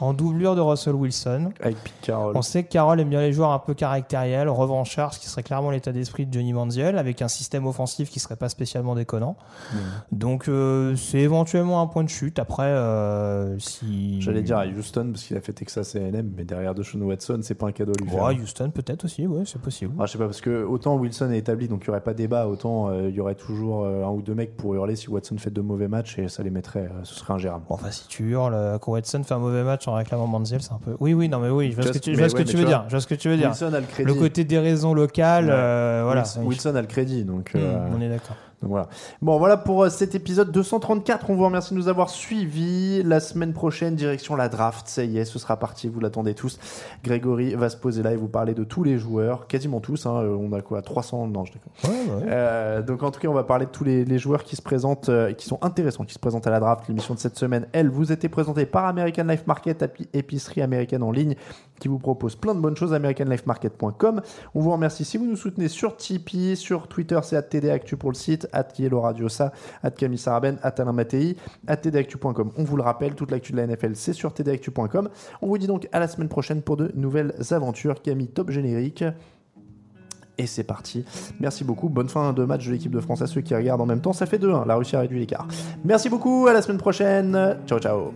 En doublure de Russell Wilson. Avec Pete Carroll. On sait que Carroll aime bien les joueurs un peu caractériels, revanchards, ce qui serait clairement l'état d'esprit de Johnny Manziel, avec un système offensif qui serait pas spécialement déconnant. Mhm. Donc euh, c'est éventuellement un point de chute. Après, euh, si J'allais dire à Houston parce qu'il a fait Texas A&M, mais derrière Deshaun Watson, c'est pas un cadeau à lui faire. Ouais, Houston peut-être aussi, ouais, c'est possible. Ah, je sais pas, parce que autant Wilson est établi, donc il n'y aurait pas débat, autant euh, il y aurait toujours un ou deux mecs pour hurler si Watson fait de mauvais matchs et ça les mettrait, ce serait ingérable. Bon, enfin, si tu hurles, quand Watson fait un mauvais match en réclamant Manziel, c'est un peu. Oui, oui, non, mais oui, je vois ce que Just- tu, je vois ce que tu veux tu dire. vois, Je vois ce que tu veux dire. Wilson a le crédit. Le côté des raisons locales, Ouais. euh, voilà. Wilson, Wilson a le crédit, donc. Hmm, euh, on est d'accord. Donc voilà. Bon, voilà pour euh, cet épisode 234. On vous remercie de nous avoir suivis. La semaine prochaine, direction la draft. Ça y est, ce sera parti. Vous l'attendez tous. Grégory va se poser là et vous parler de tous les joueurs, quasiment tous. hein. Euh, On a quoi? 300 Non, je déconne. Ouais, ouais. Euh, donc en tout cas, on va parler de tous les, les joueurs qui se présentent, euh, qui sont intéressants, qui se présentent à la draft. L'émission de cette semaine, elle, vous était présentée par American Life Market, épicerie américaine en ligne, qui vous propose plein de bonnes choses. AmericanLifeMarket.com. On vous remercie si vous nous soutenez sur Tipeee, sur Twitter, c'est @tdactu pour le site, Yellow Radio ça, Camille Saraben, Alain Mattei, tdactu.com. On vous le rappelle, toute l'actu de la NFL, c'est sur tdactu.com. On vous dit donc à la semaine prochaine pour de nouvelles aventures. Camille, top générique. Et c'est parti. Merci beaucoup. Bonne fin de match de l'équipe de France à ceux qui regardent en même temps. Ça fait 2-1. La Russie a réduit l'écart. Merci beaucoup. À la semaine prochaine. Ciao, ciao.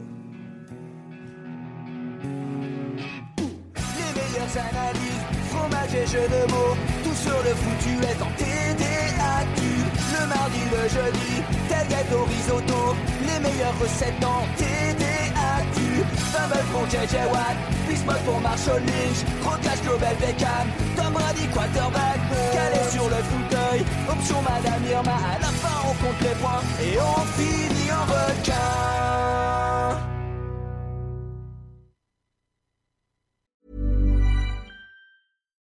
Meilleures analyses, fromage et jeux de mots, tout sur le foutu est en TDAQ. Le mardi, le jeudi, tailgate au risotto, les meilleures recettes en TDAQ. Fumble pour JJ Watt, Bismuth pour Marshall Lynch, Rocage Global Beckham, Tom Brady quarterback, calé sur le fauteuil, option Madame Irma, à la fin on compte les points et on finit en requin.